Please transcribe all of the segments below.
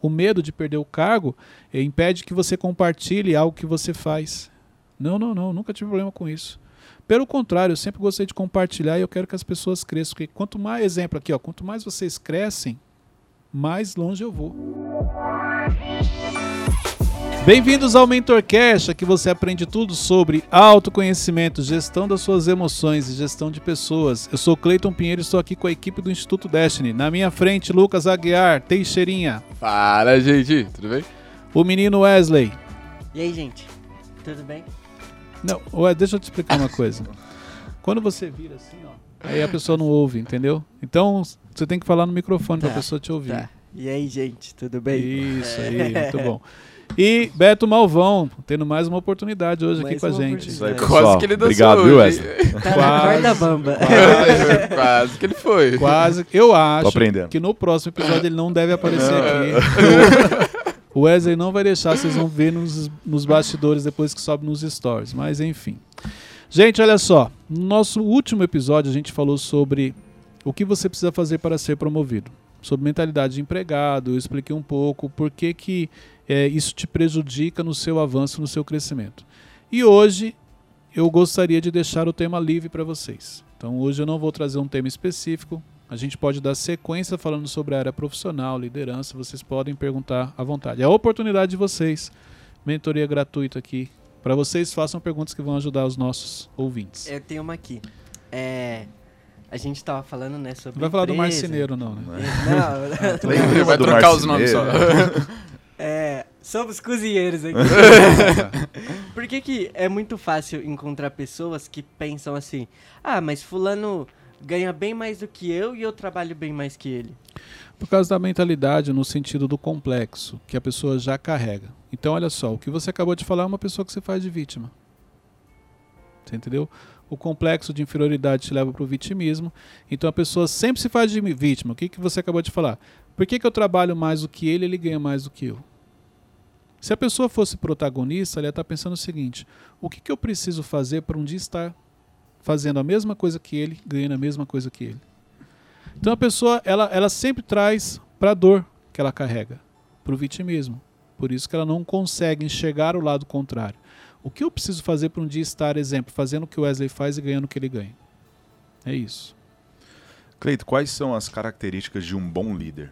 o medo de perder o cargo eh, impede que você compartilhe algo que você faz. Não, não, não, nunca tive problema com isso. Pelo contrário, eu sempre gostei de compartilhar e eu quero que as pessoas cresçam. Porque quanto mais, exemplo aqui, ó, quanto mais vocês crescem, mais longe eu vou. Bem-vindos ao MentorCast, aqui você aprende tudo sobre autoconhecimento, gestão das suas emoções e gestão de pessoas. Eu sou Cleiton Pinheiro e estou aqui com a equipe do Instituto Destiny. Na minha frente, Lucas Aguiar, Teixeirinha. Fala, gente, tudo bem? O menino Wesley. E aí, gente, tudo bem? Não, ué, deixa eu te explicar uma coisa. Quando você vira assim, ó, aí a pessoa não ouve, entendeu? Então você tem que falar no microfone Tá, para a pessoa te ouvir. Tá. E aí, gente, tudo bem? Isso aí, muito bom. E Beto Malvão, tendo mais uma oportunidade hoje aqui Mais com a gente. Isso aí, Quase pessoal. que ele dançou Obrigado, hoje. viu, Wesley? Tá Quase. bamba. Quase, quase que ele foi. Quase. Eu acho aprendendo. que no próximo episódio ele não deve aparecer aqui. O Wesley não vai deixar, vocês vão ver nos, nos bastidores depois que sobe nos stories. Mas enfim. Gente, olha só. No nosso último episódio a gente falou sobre o que você precisa fazer para ser promovido. Sobre mentalidade de empregado, eu expliquei um pouco por que, que é, isso te prejudica no seu avanço, no seu crescimento. E hoje eu gostaria de deixar o tema livre para vocês. Então hoje eu não vou trazer um tema específico. A gente pode dar sequência falando sobre a área profissional, liderança. Vocês podem perguntar à vontade. É a oportunidade de vocês. Mentoria gratuita aqui. Para vocês, façam perguntas que vão ajudar os nossos ouvintes. Eu tenho uma aqui. É. A gente tava falando, né, sobre. Não vai falar do empresa. marceneiro, não, né? Não, Lembra Ele vai do trocar os nomes só. é. Somos cozinheiros aqui. Por que, que é muito fácil encontrar pessoas que pensam assim: ah, mas Fulano ganha bem mais do que eu e eu trabalho bem mais que ele? Por causa da mentalidade no sentido do complexo que a pessoa já carrega. Então, olha só, o que você acabou de falar é uma pessoa que se faz de vítima. Você entendeu? O complexo de inferioridade te leva para o vitimismo. Então a pessoa sempre se faz de vítima. O que, que você acabou de falar? Por que, que eu trabalho mais do que ele ele ganha mais do que eu? Se a pessoa fosse protagonista, ela ia estar pensando o seguinte: o que, que eu preciso fazer para um dia estar fazendo a mesma coisa que ele, ganhando a mesma coisa que ele? Então a pessoa, ela, ela sempre traz para a dor que ela carrega, para o vitimismo. Por isso que ela não consegue enxergar o lado contrário. O que eu preciso fazer para um dia estar, exemplo, fazendo o que o Wesley faz e ganhando o que ele ganha? É isso. Cleito, quais são as características de um bom líder?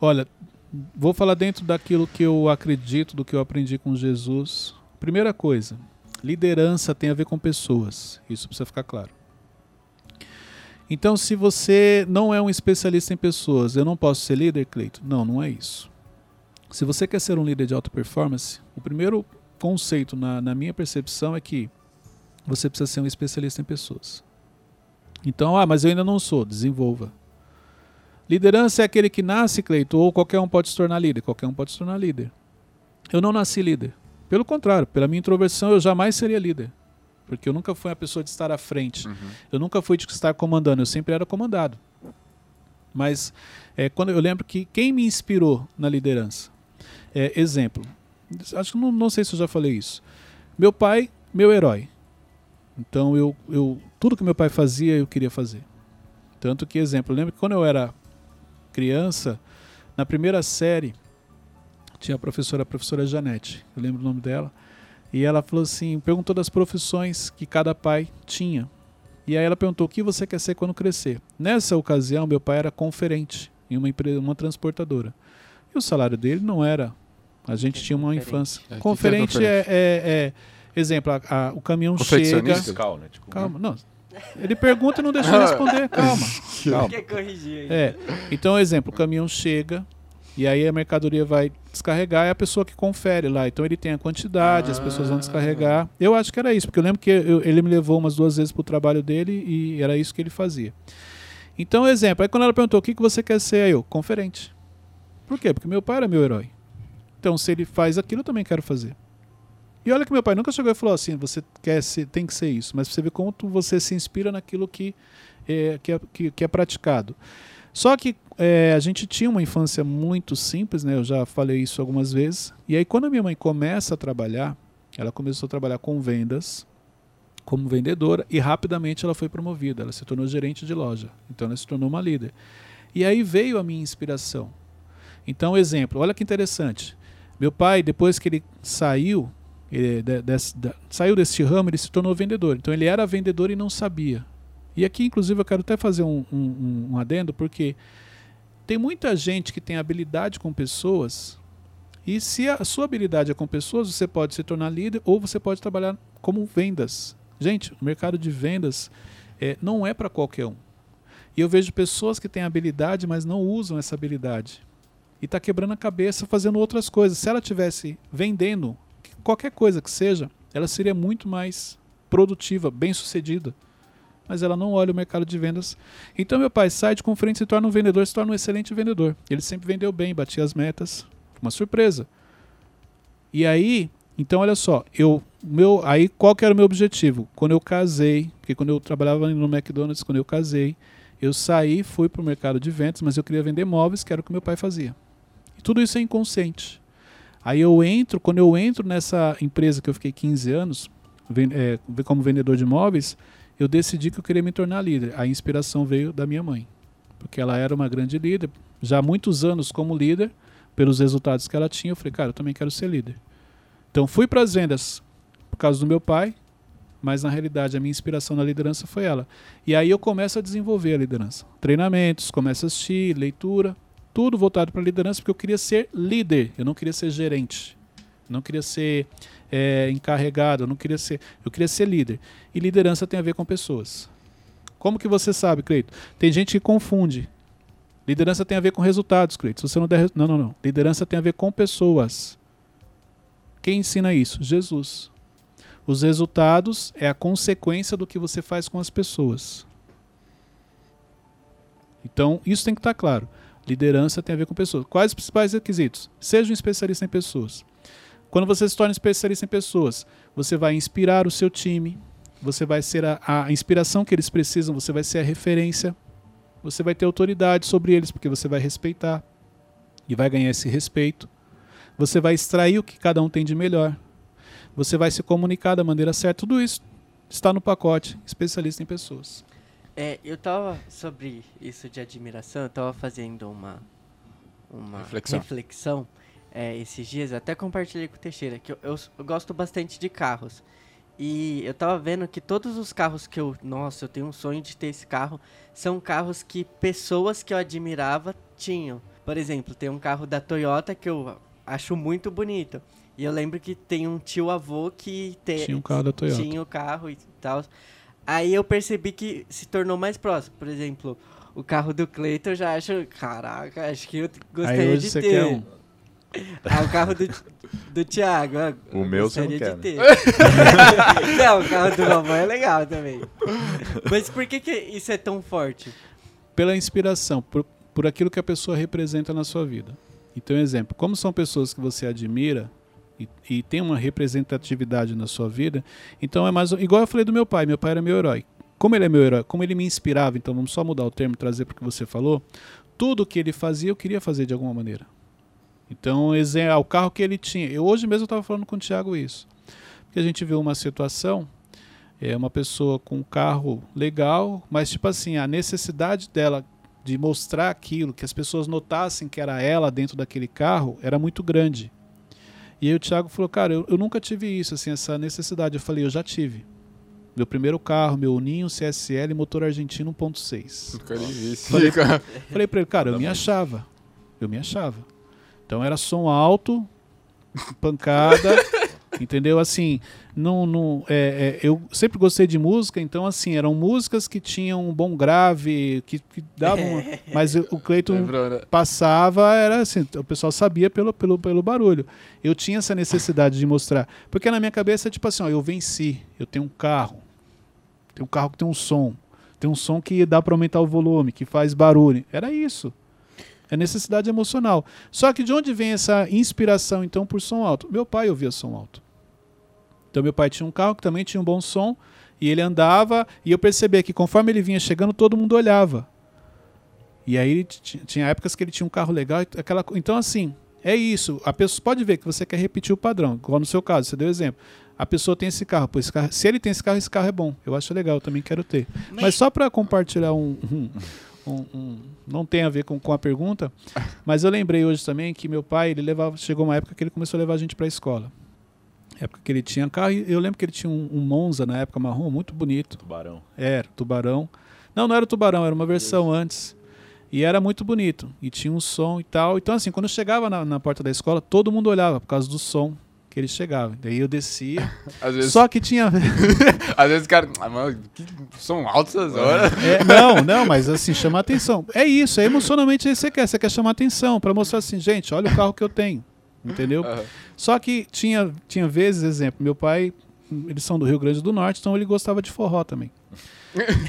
Olha, vou falar dentro daquilo que eu acredito, do que eu aprendi com Jesus. Primeira coisa, liderança tem a ver com pessoas. Isso precisa ficar claro. Então, se você não é um especialista em pessoas, eu não posso ser líder, Cleito? Não, não é isso. Se você quer ser um líder de alta performance, o primeiro conceito, na, na minha percepção, é que você precisa ser um especialista em pessoas. Então, ah, mas eu ainda não sou. Desenvolva. Liderança é aquele que nasce, Cleito, ou qualquer um pode se tornar líder. Qualquer um pode se tornar líder. Eu não nasci líder. Pelo contrário, pela minha introversão, eu jamais seria líder. Porque eu nunca fui a pessoa de estar à frente. Uhum. Eu nunca fui de estar comandando, eu sempre era comandado. Mas é, quando eu lembro que quem me inspirou na liderança, é, exemplo, acho que não, não sei se eu já falei isso. Meu pai, meu herói. Então eu, eu tudo que meu pai fazia eu queria fazer. Tanto que exemplo, eu lembro que quando eu era criança, na primeira série tinha a professora, a professora Janete, eu lembro o nome dela. E ela falou assim, perguntou das profissões que cada pai tinha. E aí ela perguntou: "O que você quer ser quando crescer?". Nessa ocasião, meu pai era conferente em uma empresa, uma transportadora. E o salário dele não era. A gente tinha uma Conferente? infância. É, o é conferente é, é- é- exemplo, a- a- o caminhão chega. Fiscal, né? Tipo, Calma, não. Ele pergunta e não deixa eu responder. Calma. calma. Quer corrigir aí? É. Então, exemplo, o caminhão chega e aí a mercadoria vai descarregar é a pessoa que confere lá. Então ele tem a quantidade, as pessoas vão descarregar. Eu acho que era isso, porque eu lembro que eu- ele me levou umas duas vezes pro trabalho dele e era isso que ele fazia. Então, exemplo, aí quando ela perguntou o que, que você quer ser, aí eu, conferente. Por quê? Porque meu pai era meu herói. Então, se ele faz aquilo, eu também quero fazer. E olha que meu pai nunca chegou e falou assim, você quer ser, tem que ser isso. Mas você vê como você se inspira naquilo que é, que é, que- que é praticado. Só que é, a gente tinha uma infância muito simples, né? Eu já falei isso algumas vezes. E aí, quando a minha mãe começa a trabalhar, ela começou a trabalhar com vendas, como vendedora, e rapidamente ela foi promovida. Ela se tornou gerente de loja. Então, ela se tornou uma líder. E aí veio a minha inspiração. Então, exemplo, olha que interessante. Meu pai, depois que ele saiu, ele, de, desse, saiu desse ramo, ele se tornou vendedor. Então, ele era vendedor e não sabia. E aqui, inclusive, eu quero até fazer um, um, um adendo, porque tem muita gente que tem habilidade com pessoas, e se a sua habilidade é com pessoas, você pode se tornar líder ou você pode trabalhar como vendas. Gente, o mercado de vendas é, não é para qualquer um. E eu vejo pessoas que têm habilidade, mas não usam essa habilidade. E está quebrando a cabeça fazendo outras coisas. Se ela tivesse vendendo qualquer coisa que seja, ela seria muito mais produtiva, bem sucedida. Mas ela não olha o mercado de vendas. Então meu pai sai de conferência e se torna um vendedor, se torna um excelente vendedor. Ele sempre vendeu bem, batia as metas. Uma surpresa. E aí, então olha só, eu meu, aí qual que era o meu objetivo? Quando eu casei, porque quando eu trabalhava no McDonald's, quando eu casei, eu saí, fui para o mercado de vendas, mas eu queria vender móveis, que era o que meu pai fazia. E tudo isso é inconsciente. Aí eu entro, quando eu entro nessa empresa que eu fiquei 15 anos, é, como vendedor de móveis, eu decidi que eu queria me tornar líder. A inspiração veio da minha mãe, porque ela era uma grande líder, já há muitos anos como líder, pelos resultados que ela tinha, eu falei, cara, eu também quero ser líder. Então fui para as vendas por causa do meu pai, mas na realidade a minha inspiração na liderança foi ela. E aí eu começo a desenvolver a liderança. Treinamentos, começo a assistir, leitura, tudo voltado para liderança, porque eu queria ser líder, eu não queria ser gerente, não queria ser é, encarregado, eu não queria ser, eu queria ser líder. E liderança tem a ver com pessoas. Como que você sabe, Cleito? Tem gente que confunde. Liderança tem a ver com resultados, Cleito. Se você não der, não, não, não. Liderança tem a ver com pessoas. Quem ensina isso? Jesus. Os resultados é a consequência do que você faz com as pessoas. Então, isso tem que estar claro. Liderança tem a ver com pessoas. Quais os principais requisitos? Seja um especialista em pessoas. Quando você se torna especialista em pessoas, você vai inspirar o seu time, você vai ser a, a inspiração que eles precisam, você vai ser a referência, você vai ter autoridade sobre eles, porque você vai respeitar e vai ganhar esse respeito. Você vai extrair o que cada um tem de melhor. Você vai se comunicar da maneira certa. Tudo isso está no pacote especialista em pessoas. É, eu tava sobre isso de admiração, eu tava fazendo uma, uma reflexão, reflexão é, esses dias, até compartilhei com o Teixeira, que eu, eu, eu, gosto bastante de carros. E eu tava vendo que todos os carros que eu. Nossa, eu tenho um sonho de ter esse carro. São carros que pessoas que eu admirava tinham. Por exemplo, tem um carro da Toyota que eu acho muito bonito. E eu lembro que tem um tio avô que te, tinha um carro da Toyota. Tinha o carro e tal. Aí eu percebi que se tornou mais próximo. Por exemplo, o carro do Cleiton eu já acho. Caraca, acho que eu gostaria Aí hoje de você ter. Quer um... Ah, o carro do, do Thiago. O meu você não quer. Ter. não, o carro do mamãe é legal também. Mas por que, que isso é tão forte? Pela inspiração, por, por aquilo que a pessoa representa na sua vida. Então, exemplo, como são pessoas que você admira, e, e tem uma representatividade na sua vida, então é mais. Igual eu falei do meu pai, meu pai era meu herói. Como ele é meu herói, como ele me inspirava, então vamos só mudar o termo, trazer para o que você falou. Tudo que ele fazia, eu queria fazer de alguma maneira. Então, o carro que ele tinha. Eu hoje mesmo estava falando com o Thiago isso. Porque a gente viu uma situação, é uma pessoa com um carro legal, mas tipo assim, a necessidade dela de mostrar aquilo, que as pessoas notassem que era ela dentro daquele carro, era muito grande. E aí o Thiago falou, cara, eu, eu nunca tive isso, assim, essa necessidade. Eu falei, eu já tive. Meu primeiro carro, meu Ninho CSL, motor argentino 1.6. Falei, falei pra ele, cara, eu me achava. Eu me achava. Então era som alto, pancada, entendeu? Assim, não, não, é, é, eu sempre gostei de música, então assim, eram músicas que tinham um bom grave, que, que davam. mas o Cleiton né? passava, era assim, o pessoal sabia pelo, pelo, pelo barulho. Eu tinha essa necessidade de mostrar. Porque na minha cabeça, tipo assim, ó, eu venci, eu tenho um carro. Tem um carro que tem um som. Tem um som que dá para aumentar o volume, que faz barulho. Era isso. É necessidade emocional. Só que de onde vem essa inspiração, então, por som alto? Meu pai ouvia som alto. Então meu pai tinha um carro que também tinha um bom som e ele andava e eu percebia que conforme ele vinha chegando todo mundo olhava. E aí tinha épocas que ele tinha um carro legal, aquela então assim, é isso. A pessoa pode ver que você quer repetir o padrão, igual no seu caso, você deu exemplo. A pessoa tem esse carro, pô, esse carro, se ele tem esse carro, esse carro é bom. Eu acho legal, eu também quero ter. Mas, Mas só para compartilhar um, um, um- um- não tem a ver com, com a pergunta, mas eu lembrei hoje também que meu pai, ele levava, chegou uma época que ele começou a levar a gente para a escola. Época que ele tinha carro, e eu lembro que ele tinha um, um Monza na época marrom, muito bonito. Tubarão. Era, tubarão. Não, não era o tubarão, era uma versão antes. E era muito bonito. E tinha um som e tal. Então, assim, quando eu chegava na, na porta da escola, todo mundo olhava por causa do som que ele chegava. Daí eu descia. Vezes, Só que tinha. às vezes o cara. Ah, mano, que som alto essas horas. É, não, não, mas assim, chamar atenção. É isso, é emocionalmente isso que você quer. Você quer chamar atenção para mostrar assim, gente, olha o carro que eu tenho. Entendeu? Aham. Só que tinha, tinha vezes, exemplo, meu pai, eles são do Rio Grande do Norte, então ele gostava de forró também.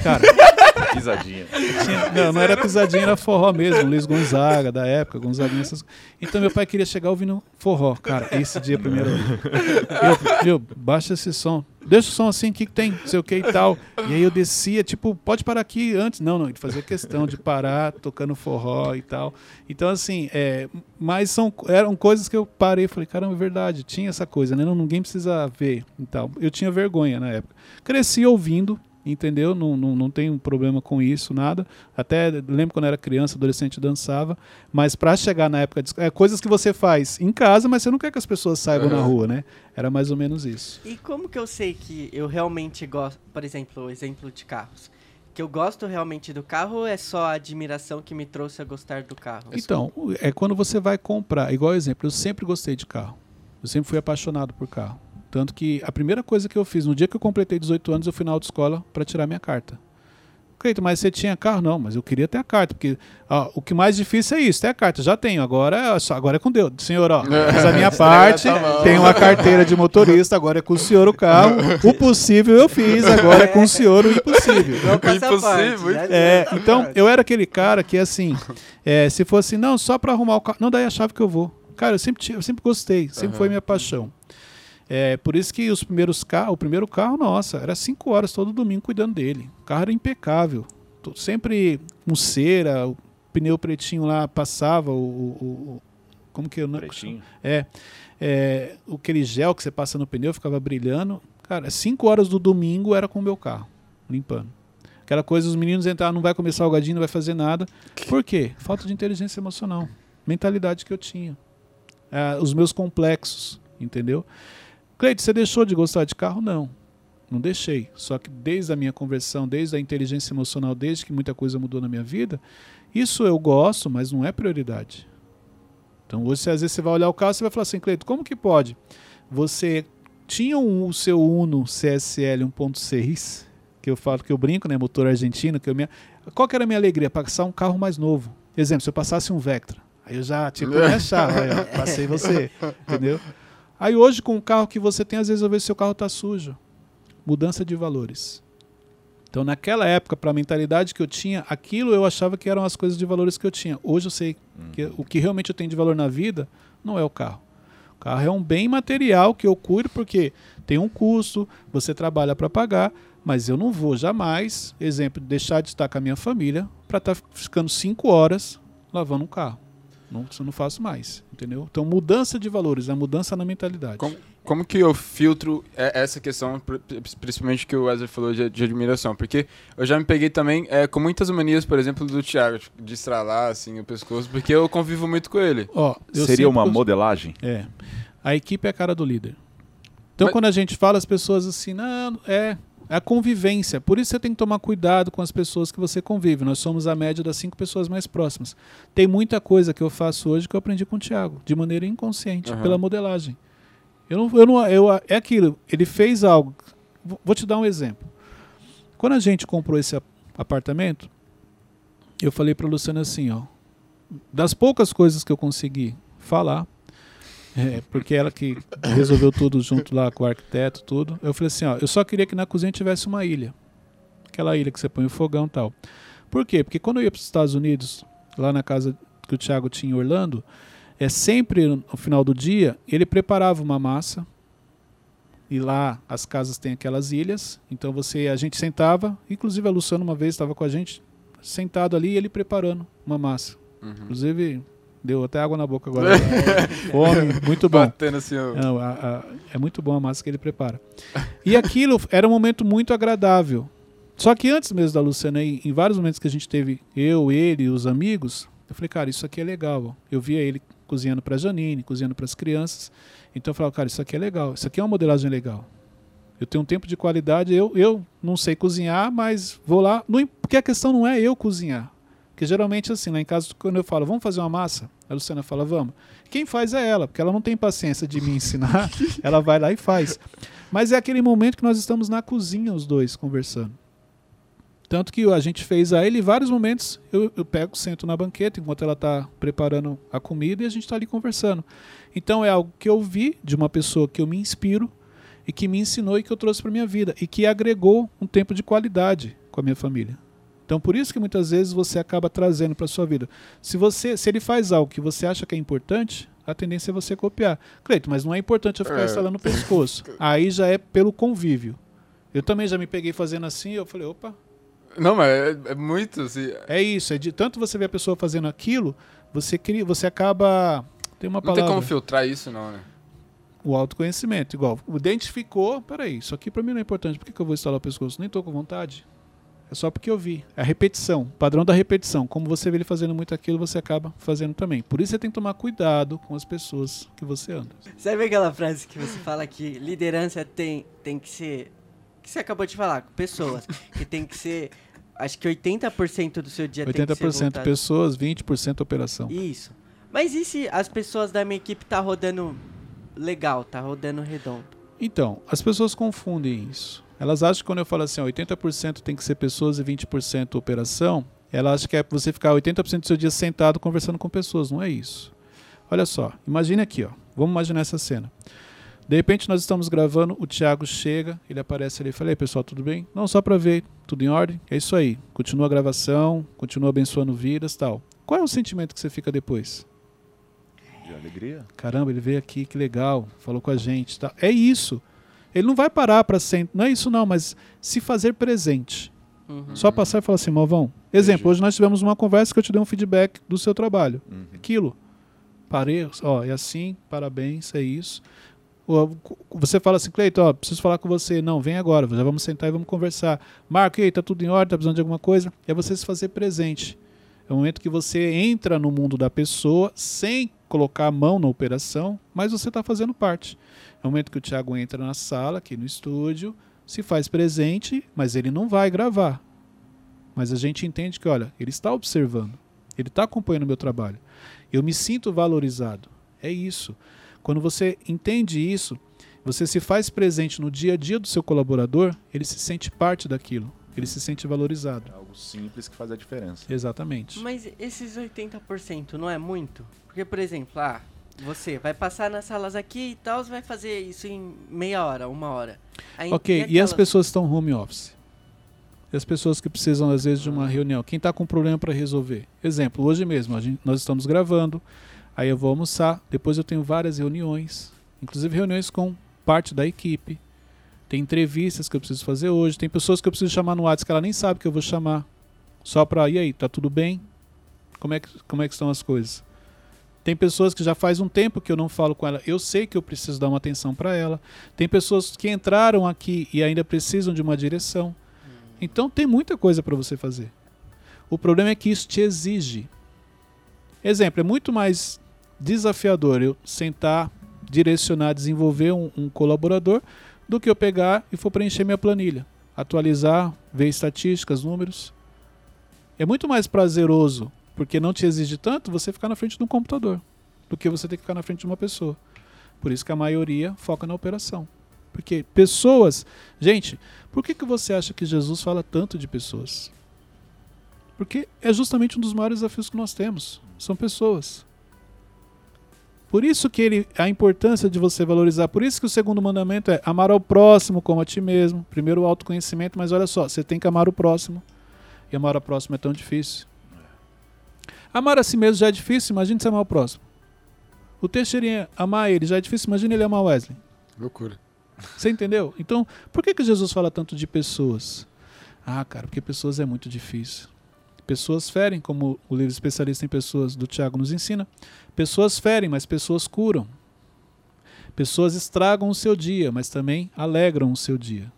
Cara, Risadinha. tinha- não, não era pisadinha, era forró mesmo, Luiz Gonzaga, da época, Gonzaguinha, essas Então meu pai queria chegar ouvindo forró, cara, esse dia primeiro. Eu, meu, baixa esse som. Deixa o som assim, o que, que tem? Não sei o que e tal. E aí eu descia, tipo, pode parar aqui antes. Não, não, ele fazia questão de parar tocando forró e tal. Então, assim, é, mas são, eram coisas que eu parei e falei, caramba, é verdade, tinha essa coisa, né? Não, ninguém precisa ver e tal. Eu tinha vergonha na época. Cresci ouvindo, entendeu? Não, não, não tenho problema com isso, nada. Até lembro quando era criança, adolescente, dançava. Mas pra chegar na época, de, é coisas que você faz em casa, mas você não quer que as pessoas saibam na Aham. rua, né? Era mais ou menos isso. E como que eu sei que eu realmente gosto, por exemplo, o exemplo de carros, que eu gosto realmente do carro ou é só a admiração que me trouxe a gostar do carro? Então, é quando você vai comprar. Igual exemplo, eu sempre gostei de carro. Eu sempre fui apaixonado por carro. Tanto que a primeira coisa que eu fiz, no dia que eu completei 18 anos, eu fui na autoescola para tirar minha carta. Cleito, mas você tinha carro? Não, mas eu queria ter a carta, porque ó, o que mais difícil é isso, ter a carta. Já tenho, agora é, só, agora é com Deus. Senhor, ó, fiz a minha parte, tenho uma carteira de motorista, agora é com o senhor o carro. O possível eu fiz, agora é com o senhor o impossível. Não Impossível, É, então, eu era aquele cara que, assim, é, se fosse, não, só pra arrumar o carro, não, daí a chave que eu vou. Cara, eu sempre, eu sempre gostei, sempre Aham. foi minha paixão. É, por isso que os primeiros carros, o primeiro carro, nossa, era cinco horas todo domingo cuidando dele. O carro era impecável. Sempre com cera, o pneu pretinho lá passava, o. o- o- como que eu não Pretinho. é, é, aquele gel que você passa no pneu ficava brilhando. Cara, cinco horas do domingo era com o meu carro, limpando. Aquela coisa, os meninos entraram, não vai comer salgadinho, não vai fazer nada. Por quê? Falta de inteligência emocional. Mentalidade que eu tinha. Ah, os meus complexos, entendeu? Cleide, você deixou de gostar de carro? Não. Não deixei. Só que desde a minha conversão, desde a inteligência emocional, desde que muita coisa mudou na minha vida, isso eu gosto, mas não é prioridade. Então hoje, às vezes, você vai olhar o carro e você vai falar assim, Cleito, como que pode? Você tinha um, o seu Uno CSL 1.6, que eu falo que eu brinco, né? Motor argentino, que eu me... Qual que era a minha alegria? Passar um carro mais novo. Exemplo, se eu passasse um Vectra, aí eu já, tipo, me achava, aí, ó, passei você, entendeu? Aí hoje, com o carro que você tem, às vezes eu vejo seu carro tá sujo. Mudança de valores. Então, naquela época, para a mentalidade que eu tinha, aquilo eu achava que eram as coisas de valores que eu tinha. Hoje eu sei que o que realmente eu tenho de valor na vida não é o carro. O carro é um bem material que eu cuido porque tem um custo, você trabalha para pagar, mas eu não vou jamais, exemplo, deixar de estar com a minha família para estar ficando cinco horas lavando um carro. Não, isso eu não faço mais, entendeu? Então, mudança de valores, a mudança na mentalidade. Como, como que eu filtro é, essa questão, pri- principalmente que o Wesley falou de, de admiração? Porque eu já me peguei também é, com muitas manias, por exemplo, do Thiago, de estralar assim o pescoço, porque eu convivo muito com ele. Ó, eu Seria uma modelagem? É. A equipe é a cara do líder. Então, Mas- quando a gente fala, as pessoas assim, não, é a convivência. Por isso você tem que tomar cuidado com as pessoas que você convive. Nós somos a média das cinco pessoas mais próximas. Tem muita coisa que eu faço hoje que eu aprendi com o Thiago, de maneira inconsciente, Aham. pela modelagem. Eu não, eu não, eu, é aquilo. Ele fez algo. Vou- te dar um exemplo. Quando a gente comprou esse ap- apartamento, eu falei para Luciana assim, ó, das poucas coisas que eu consegui falar, é, porque ela que resolveu tudo junto lá com o arquiteto, tudo. Eu falei assim, ó, eu só queria que na cozinha tivesse uma ilha. Aquela ilha que você põe o fogão e tal. Por quê? Porque quando eu ia para os Estados Unidos, lá na casa que o Thiago tinha em Orlando, é sempre no final do dia, ele preparava uma massa. E lá as casas têm aquelas ilhas, então você a gente sentava, inclusive a Luciana uma vez estava com a gente sentado ali e ele preparando uma massa. Uhum. Inclusive deu até água na boca agora. Fome, muito bom. Batendo assim, ó. Não, a- a- é muito bom a massa que ele prepara. E aquilo era um momento muito agradável. Só que antes mesmo da Luciana em vários momentos que a gente teve, eu, ele, os amigos, eu falei, cara, isso aqui é legal. ó. Eu via ele cozinhando para Janine, cozinhando para as crianças. Então eu falava, cara, isso aqui é legal. Isso aqui é uma modelagem legal. Eu tenho um tempo de qualidade, eu, eu não sei cozinhar, mas vou lá. Não, porque a questão não é eu cozinhar. Porque geralmente, assim, lá em casa, quando eu falo, vamos fazer uma massa, a Luciana fala, vamos. Quem faz é ela, porque ela não tem paciência de me ensinar, ela vai lá e faz. Mas é aquele momento que nós estamos na cozinha, os dois, conversando. Tanto que a gente fez a ele, vários momentos eu, eu pego, sento na banqueta enquanto ela está preparando a comida e a gente está ali conversando. Então é algo que eu vi de uma pessoa que eu me inspiro e que me ensinou e que eu trouxe para minha vida e que agregou um tempo de qualidade com a minha família. Então por isso que muitas vezes você acaba trazendo para sua vida. Se você, se ele faz algo que você acha que é importante, a tendência é você copiar. Cleito, mas não é importante eu ficar É. instalando no pescoço. Aí já é pelo convívio. Eu também já me peguei fazendo assim, eu falei, opa, Não, mas é, é muito, assim. é isso, é de tanto você ver a pessoa fazendo aquilo, você cria, você acaba tem uma Não palavra, tem como filtrar isso, não, né? o autoconhecimento, igual, identificou, peraí, isso aqui pra mim não é importante, por que, que eu vou instalar o pescoço? Nem tô com vontade. É só porque eu vi. É a repetição, padrão da repetição. Como você vê ele fazendo muito aquilo, você acaba fazendo também. Por isso você tem que tomar cuidado com as pessoas que você anda. Sabe aquela frase que você fala que liderança tem, tem que ser. Que você acabou de falar, pessoas. Que tem que ser. Acho que 80% do seu dia tem que ser 80% voltado. pessoas, 20% operação. Isso. Mas e se as pessoas da minha equipe tá rodando legal, tá rodando redondo? Então, as pessoas confundem isso. Elas acham que quando eu falo assim, ó, 80% tem que ser pessoas e 20% operação, ela acha que é você ficar 80% do seu dia sentado conversando com pessoas. Não é isso. Olha só, imagine aqui, ó. Vamos imaginar essa cena. De repente nós estamos gravando, o Thiago chega, ele aparece ali e fala, "Ei, pessoal, tudo bem? Não, só para ver, tudo em ordem? É isso aí. Continua a gravação, continua abençoando vidas tal. Qual é o sentimento que você fica depois? De alegria? Caramba, ele veio aqui, que legal, falou com a gente. Tá. É isso. Ele não vai parar para sempre. Não é isso, não, mas se fazer presente. Uhum. Só passar e falar assim, Malvão. Exemplo, Entendi. hoje nós tivemos uma conversa que eu te dei um feedback do seu trabalho. Uhum. Aquilo. Parei, ó, é assim, parabéns, é isso. Você fala assim, Cleiton, ó, preciso falar com você. Não, vem agora, já vamos sentar e vamos conversar. Marco, e aí, tá tudo em ordem, tá precisando de alguma coisa? É você se fazer presente. É o momento que você entra no mundo da pessoa sem colocar a mão na operação, mas você está fazendo parte. É o momento que o Thiago entra na sala, aqui no estúdio, se faz presente, mas ele não vai gravar. Mas a gente entende que, olha, ele está observando, ele está acompanhando o meu trabalho. Eu me sinto valorizado. É isso. Quando você entende isso, você se faz presente no dia a dia do seu colaborador, ele se sente parte daquilo, ele se sente valorizado. É algo simples que faz a diferença. Exatamente. Mas esses 80% não é muito? Porque, por exemplo, ah, você vai passar nas salas aqui e tal, você vai fazer isso em meia hora, uma hora. Aí, Ok, e as aquelas- pessoas que estão home office? E as pessoas que precisam, às vezes, de uma Ah. reunião? Quem está com problema para resolver? Exemplo, hoje mesmo, gente- nós estamos gravando, aí eu vou almoçar, depois eu tenho várias reuniões, inclusive reuniões com parte da equipe. Tem entrevistas que eu preciso fazer hoje, tem pessoas que eu preciso chamar no WhatsApp que ela nem sabe que eu vou chamar. Só para, e aí, tá tudo bem? Como é que, como é que estão as coisas? Tem pessoas que já faz um tempo que eu não falo com ela. Eu sei que eu preciso dar uma atenção para ela. Tem pessoas que entraram aqui e ainda precisam de uma direção. Então tem muita coisa para você fazer. O problema é que isso te exige. Exemplo, é muito mais desafiador eu sentar, direcionar, desenvolver um, um colaborador do que eu pegar e for preencher minha planilha, atualizar, ver estatísticas, números. É muito mais prazeroso, porque não te exige tanto, você ficar na frente de um computador do que você ter que ficar na frente de uma pessoa. Por isso que a maioria foca na operação. Porque pessoas. Gente, por que, que você acha que Jesus fala tanto de pessoas? Porque é justamente um dos maiores desafios que nós temos. São pessoas. Por isso que ele, a importância de você valorizar. Por isso que o segundo mandamento é amar ao próximo como a ti mesmo. Primeiro o autoconhecimento, mas olha só, você tem que amar o próximo. E amar o próximo é tão difícil. Amar a si mesmo já é difícil, imagine se amar o próximo. O Teixeirinha amar ele já é difícil, imagine ele amar Wesley. Loucura. Você entendeu? Então, por que, que Jesus fala tanto de pessoas? Ah, cara, porque pessoas é muito difícil. Pessoas ferem, como o livro especialista em pessoas do Tiago nos ensina. Pessoas ferem, mas pessoas curam. Pessoas estragam o seu dia, mas também alegram o seu dia.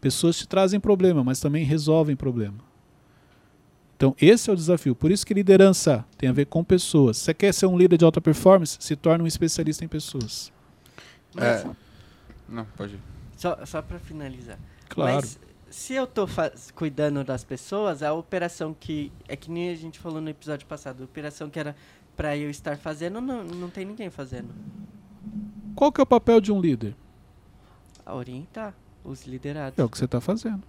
Pessoas te trazem problema, mas também resolvem problema. Então, esse é o desafio. Por isso que liderança tem a ver com pessoas. Você quer ser um líder de alta performance? Se torne um especialista em pessoas. Mas, É. Não, pode ir. Só, só pra finalizar. Claro. Mas se eu fa- cuidando das pessoas, a operação que. É que nem a gente falou no episódio passado, a operação que era pra eu estar fazendo, não, não tem ninguém fazendo. Qual que é o papel de um líder? A orientar os liderados. É o que você está fazendo.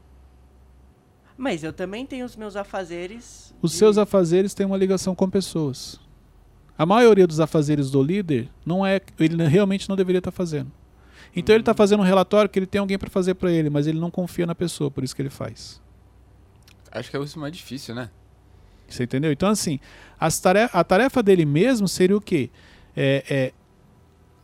Mas eu também tenho os meus afazeres. Os de- seus afazeres têm uma ligação com pessoas. A maioria dos afazeres do líder não é, ele realmente não deveria estar fazendo. Então ele está fazendo um relatório que ele tem alguém para fazer para ele, mas ele não confia na pessoa, por isso que ele faz. Acho que é isso mais difícil, né? Você entendeu? Então assim, a tarefa dele mesmo seria o quê? É, é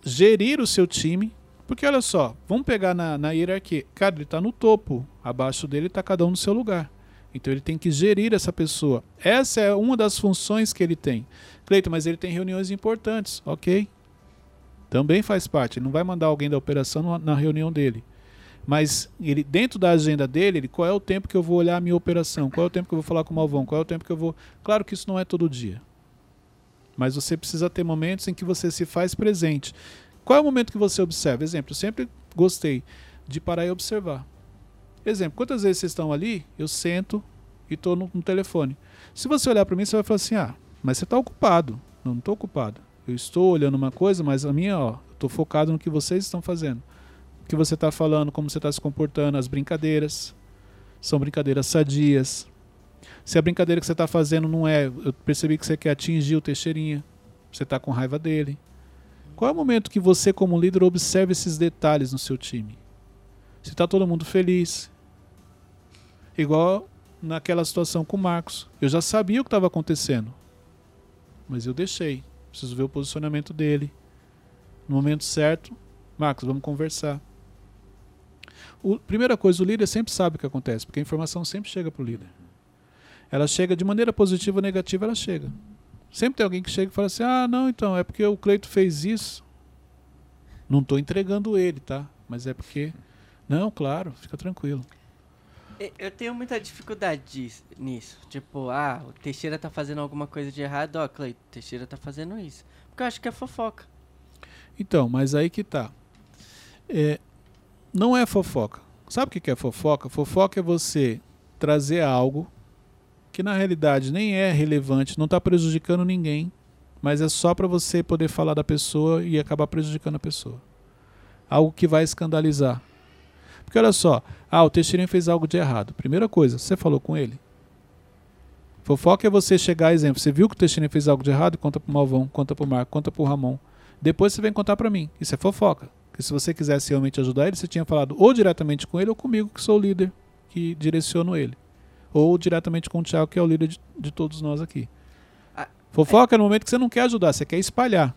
gerir o seu time. Porque olha só, vamos pegar na, na hierarquia. Cara, ele está no topo. Abaixo dele está cada um no seu lugar. Então ele tem que gerir essa pessoa. Essa é uma das funções que ele tem. Cleiton, mas ele tem reuniões importantes. Ok. Também faz parte. Ele não vai mandar alguém da operação na reunião dele. Mas ele dentro da agenda dele, ele, qual é o tempo que eu vou olhar a minha operação? Qual é o tempo que eu vou falar com o Malvão? Qual é o tempo que eu vou. Claro que isso não é todo dia. Mas você precisa ter momentos em que você se faz presente. Qual é o momento que você observa? Exemplo, eu sempre gostei de parar e observar. Exemplo, quantas vezes vocês estão ali, eu sento e estou no, no telefone. Se você olhar para mim, você vai falar assim: ah, mas você está ocupado. Não, não estou ocupado. Eu estou olhando uma coisa, mas a minha, ó, estou focado no que vocês estão fazendo. O que você está falando, como você está se comportando, as brincadeiras. São brincadeiras sadias. Se a brincadeira que você está fazendo não é, eu percebi que você quer atingir o Teixeirinha, você está com raiva dele. Qual é o momento que você, como líder, observa esses detalhes no seu time? Se está todo mundo feliz. Igual naquela situação com o Marcos. Eu já sabia o que estava acontecendo. Mas eu deixei. Preciso ver o posicionamento dele. No momento certo, Marcos, vamos conversar. O, primeira coisa, o líder sempre sabe o que acontece, porque a informação sempre chega para o líder. Ela chega de maneira positiva ou negativa, ela chega. Sempre tem alguém que chega e fala assim: ah, não, então, é porque o Cleito fez isso. Não estou entregando ele, tá? Mas é porque. Não, claro, fica tranquilo. Eu tenho muita dificuldade nisso. Tipo, ah, o Teixeira tá fazendo alguma coisa de errado, ó, Cleiton, o Teixeira tá fazendo isso. Porque eu acho que é fofoca. Então, mas aí que tá. É, não é fofoca. Sabe o que é fofoca? Fofoca é você trazer algo que na realidade nem é relevante, não está prejudicando ninguém, mas é só para você poder falar da pessoa e acabar prejudicando a pessoa. Algo que vai escandalizar. Porque olha só, ah, o Teixeirinho fez algo de errado. Primeira coisa, você falou com ele. Fofoca é você chegar, exemplo, você viu que o Teixeirinho fez algo de errado, conta pro Malvão, conta pro Marco, conta pro Ramon. Depois você vem contar pra mim. Isso é fofoca. Porque se você quisesse realmente ajudar ele, você tinha falado ou diretamente com ele ou comigo, que sou o líder que direciono ele. Ou diretamente com o Thiago, que é o líder de, de todos nós aqui. Ah, Fofoca é no momento que você não quer ajudar, você quer espalhar.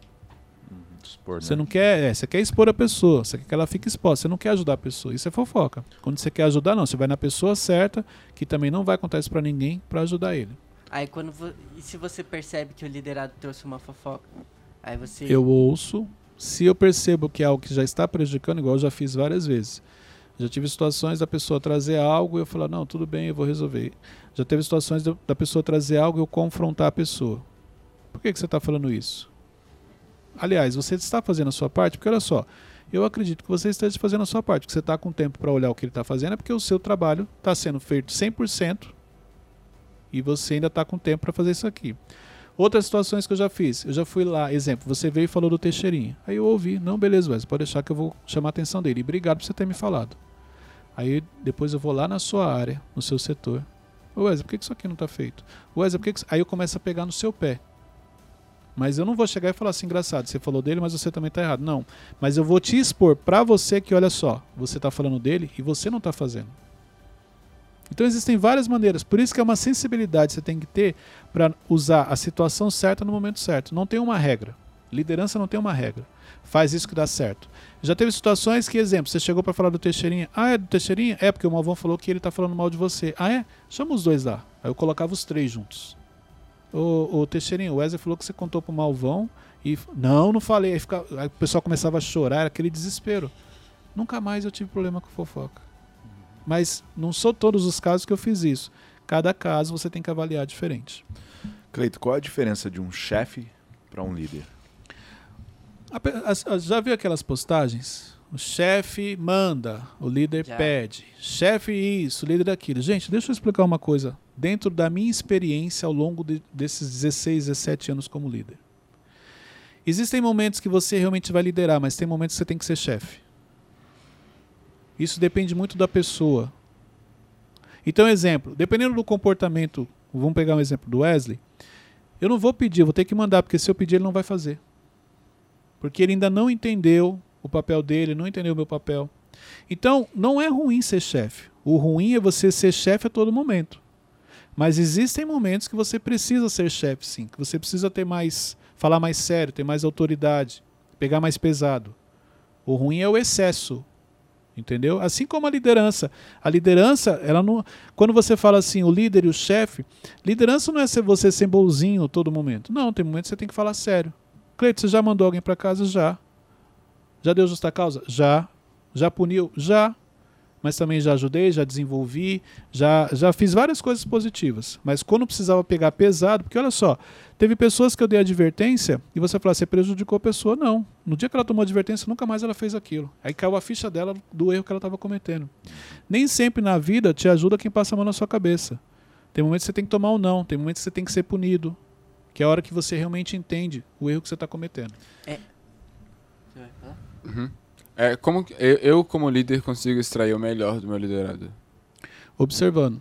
Expor, né? Você não quer, é, você quer expor a pessoa, você quer que ela fique exposta, você não quer ajudar a pessoa. Isso é fofoca. Quando você quer ajudar, não, você vai na pessoa certa, que também não vai contar isso pra ninguém, pra ajudar ele. Aí quando vo- e se você percebe que o liderado trouxe uma fofoca? Aí você Eu ouço, se eu percebo que é algo que já está prejudicando, igual eu já fiz várias vezes. Já tive situações da pessoa trazer algo e eu falar, não, tudo bem, eu vou resolver. Já teve situações da da pessoa trazer algo e eu confrontar a pessoa. Por que, que você está falando isso? Aliás, você está fazendo a sua parte? Porque olha só, eu acredito que você esteja fazendo a sua parte. Que você está com tempo para olhar o que ele está fazendo é porque o seu trabalho está sendo feito 100% e você ainda está com tempo para fazer isso aqui. Outras situações que eu já fiz, eu já fui lá, exemplo, você veio e falou do Teixeirinha. Aí eu ouvi, não, beleza, Wesley, pode deixar que eu vou chamar a atenção dele. E obrigado por você ter me falado. Aí depois eu vou lá na sua área, no seu setor. Wesley, por que isso aqui não está feito? Wesley, por que... isso-" Aí eu começo a pegar no seu pé. Mas eu não vou chegar e falar assim, engraçado, você falou dele, mas você também está errado. Não. Mas eu vou te expor para você que, olha só, você está falando dele e você não está fazendo. Então existem várias maneiras. Por isso que é uma sensibilidade que você tem que ter para usar a situação certa no momento certo. Não tem uma regra. Liderança não tem uma regra. Faz isso que dá certo. Já teve situações que, exemplo, você chegou para falar do Teixeirinha. Ah, é do Teixeirinha? É, porque o Malvão falou que ele tá falando mal de você. Ah, é? Chama os dois lá. Aí eu colocava os três juntos. Ô, ô Teixeirinha, o Wesley falou que você contou pro Malvão e. Não, não falei. Aí, fica- aí o pessoal começava a chorar, era aquele desespero. Nunca mais eu tive problema com fofoca. Mas não são todos os casos que eu fiz isso. Cada caso você tem que avaliar diferente. Cleito, qual a diferença de um chefe para um líder? Já viu aquelas postagens? O chefe manda, o líder Já. pede. Chefe isso, líder aquilo. Gente, deixa eu explicar uma coisa. Dentro da minha experiência ao longo de- desses 16, 17 anos como líder. Existem momentos que você realmente vai liderar, mas tem momentos que você tem que ser chefe. Isso depende muito da pessoa. Então, exemplo, dependendo do comportamento, vamos pegar um exemplo do Wesley, eu não vou pedir, vou ter que mandar, porque se eu pedir ele não vai fazer. Porque ele ainda não entendeu o papel dele, não entendeu o meu papel. Então, não é ruim ser chefe. O ruim é você ser chefe a todo momento. Mas existem momentos que você precisa ser chefe, sim. Que você precisa ter mais. falar mais sério, ter mais autoridade, pegar mais pesado. O ruim é o excesso. Entendeu? Assim como a liderança. A liderança, ela não. Quando você fala assim, o líder e o chefe, liderança não é ser você ser bonzinho todo momento. Não, tem momentos que você tem que falar sério. Cleito, você já mandou alguém para casa? Já. Já deu justa causa? Já. Já puniu? Já. Mas também já ajudei, já desenvolvi, já, já fiz várias coisas positivas. Mas quando precisava pegar pesado, porque olha só, teve pessoas que eu dei advertência e você falou, você prejudicou a pessoa? Não. No dia que ela tomou advertência, nunca mais ela fez aquilo. Aí caiu a ficha dela do erro que ela estava cometendo. Nem sempre na vida te ajuda quem passa a mão na sua cabeça. Tem momentos que você tem que tomar um não, tem momentos que você tem que ser punido, que é a hora que você realmente entende o erro que você está cometendo. Você vai falar? Uhum. É, como eu, eu, como líder, consigo extrair o melhor do meu liderado? Observando.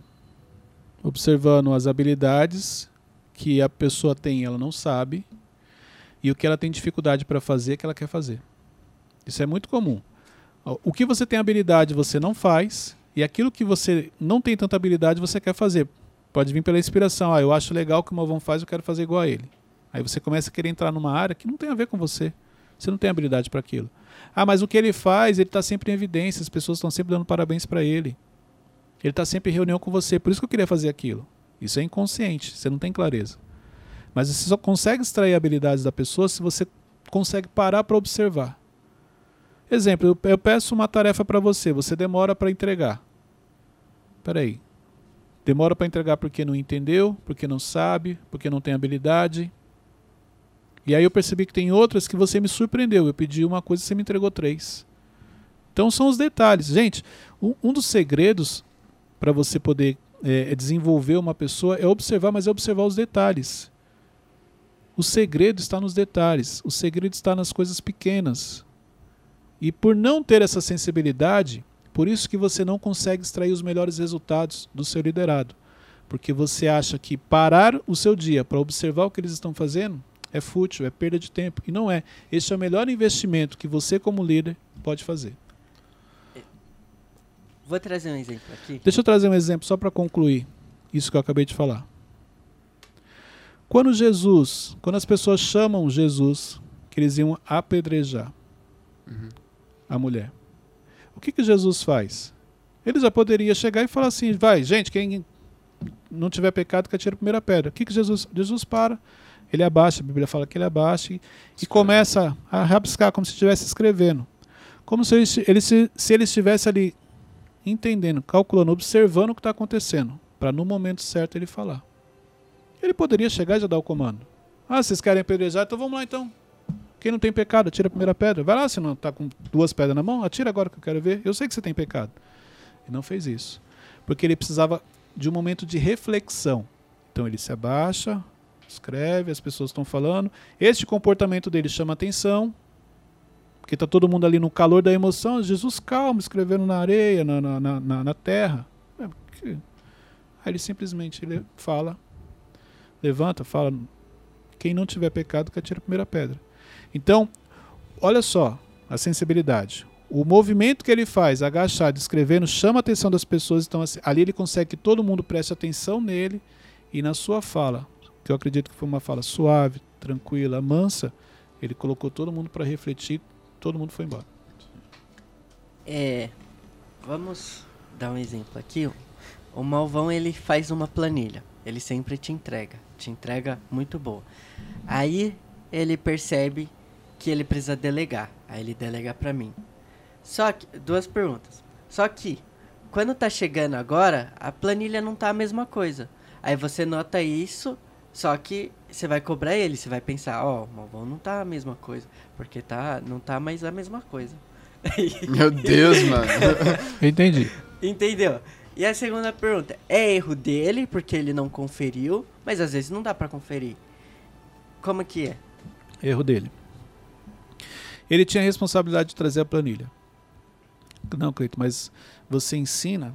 Observando as habilidades que a pessoa tem ela não sabe, e o que ela tem dificuldade para fazer que ela quer fazer. Isso é muito comum. O que você tem habilidade você não faz, e aquilo que você não tem tanta habilidade você quer fazer. Pode vir pela inspiração. Ah, eu acho legal o que o Malvão faz, eu quero fazer igual a ele. Aí você começa a querer entrar numa área que não tem a ver com você. Você não tem habilidade para aquilo. Ah, mas o que ele faz, ele está sempre em evidência, as pessoas estão sempre dando parabéns para ele. Ele está sempre em reunião com você, por isso que eu queria fazer aquilo. Isso é inconsciente, você não tem clareza. Mas você só consegue extrair habilidades da pessoa se você consegue parar para observar. Exemplo, eu- peço uma tarefa para você, você demora para entregar. Peraí. Demora para entregar porque não entendeu, porque não sabe, porque não tem habilidade. E aí eu percebi que tem outras que você me surpreendeu. Eu pedi uma coisa e você me entregou três. Então são os detalhes. Gente, um, um dos segredos para você poder é, desenvolver uma pessoa é observar, mas é observar os detalhes. O segredo está nos detalhes. O segredo está nas coisas pequenas. E por não ter essa sensibilidade, por isso que você não consegue extrair os melhores resultados do seu liderado. Porque você acha que parar o seu dia para observar o que eles estão fazendo é fútil, é perda de tempo. E não é. Esse é o melhor investimento que você, como líder, pode fazer. Vou trazer um exemplo aqui. Deixa eu trazer um exemplo só para concluir isso que eu acabei de falar. Quando Jesus, quando as pessoas chamam Jesus, que eles iam apedrejar Uhum. a mulher, o que, que Jesus faz? Ele já poderia chegar e falar assim: vai, gente, quem não tiver pecado, que atire a primeira pedra. O que, que Jesus. Jesus para, ele abaixa, a Bíblia fala que ele abaixa e, e começa a rabiscar, como se estivesse escrevendo. Como se ele, ele se, se ele estivesse ali entendendo, calculando, observando o que está acontecendo, para no momento certo ele falar. Ele poderia chegar e já dar o comando. Ah, vocês querem apedrejar? Então vamos lá então. Quem não tem pecado, atira a primeira pedra. Vai lá, se não está com duas pedras na mão, atira agora que eu quero ver. Eu sei que você tem pecado. Ele não fez isso. Porque ele precisava de um momento de reflexão. Então ele se abaixa, escreve, as pessoas estão falando. Este comportamento dele chama atenção, porque está todo mundo ali no calor da emoção. Jesus calmo, escrevendo na areia, na, na, na- na, terra. É, Aí ele simplesmente ele fala, levanta, fala: quem não tiver pecado, que atire a primeira pedra. Então, olha só a sensibilidade. O movimento que ele faz, agachado, escrevendo, chama a atenção das pessoas. Então, assim, ali ele consegue que todo mundo preste atenção nele e na sua fala, que eu acredito que foi uma fala suave, tranquila, mansa. Ele colocou todo mundo para refletir, todo mundo foi embora. É, vamos dar um exemplo aqui. O Malvão ele faz uma planilha. Ele sempre te entrega, te entrega muito boa. Aí ele percebe que ele precisa delegar. Aí ele delega pra mim. Só que duas perguntas. Só que quando tá chegando agora, a planilha não tá a mesma coisa. Aí você nota isso, só que você vai cobrar ele, você vai pensar, ó, oh, o Malvão não tá a mesma coisa, porque tá, não tá mais a mesma coisa. Meu Deus, mano. Entendi. Entendeu? E a segunda pergunta, é erro dele, porque ele não conferiu, mas às vezes não dá para conferir. Como que é? Erro dele. Ele tinha a responsabilidade de trazer a planilha. Não, Cleito, mas você ensina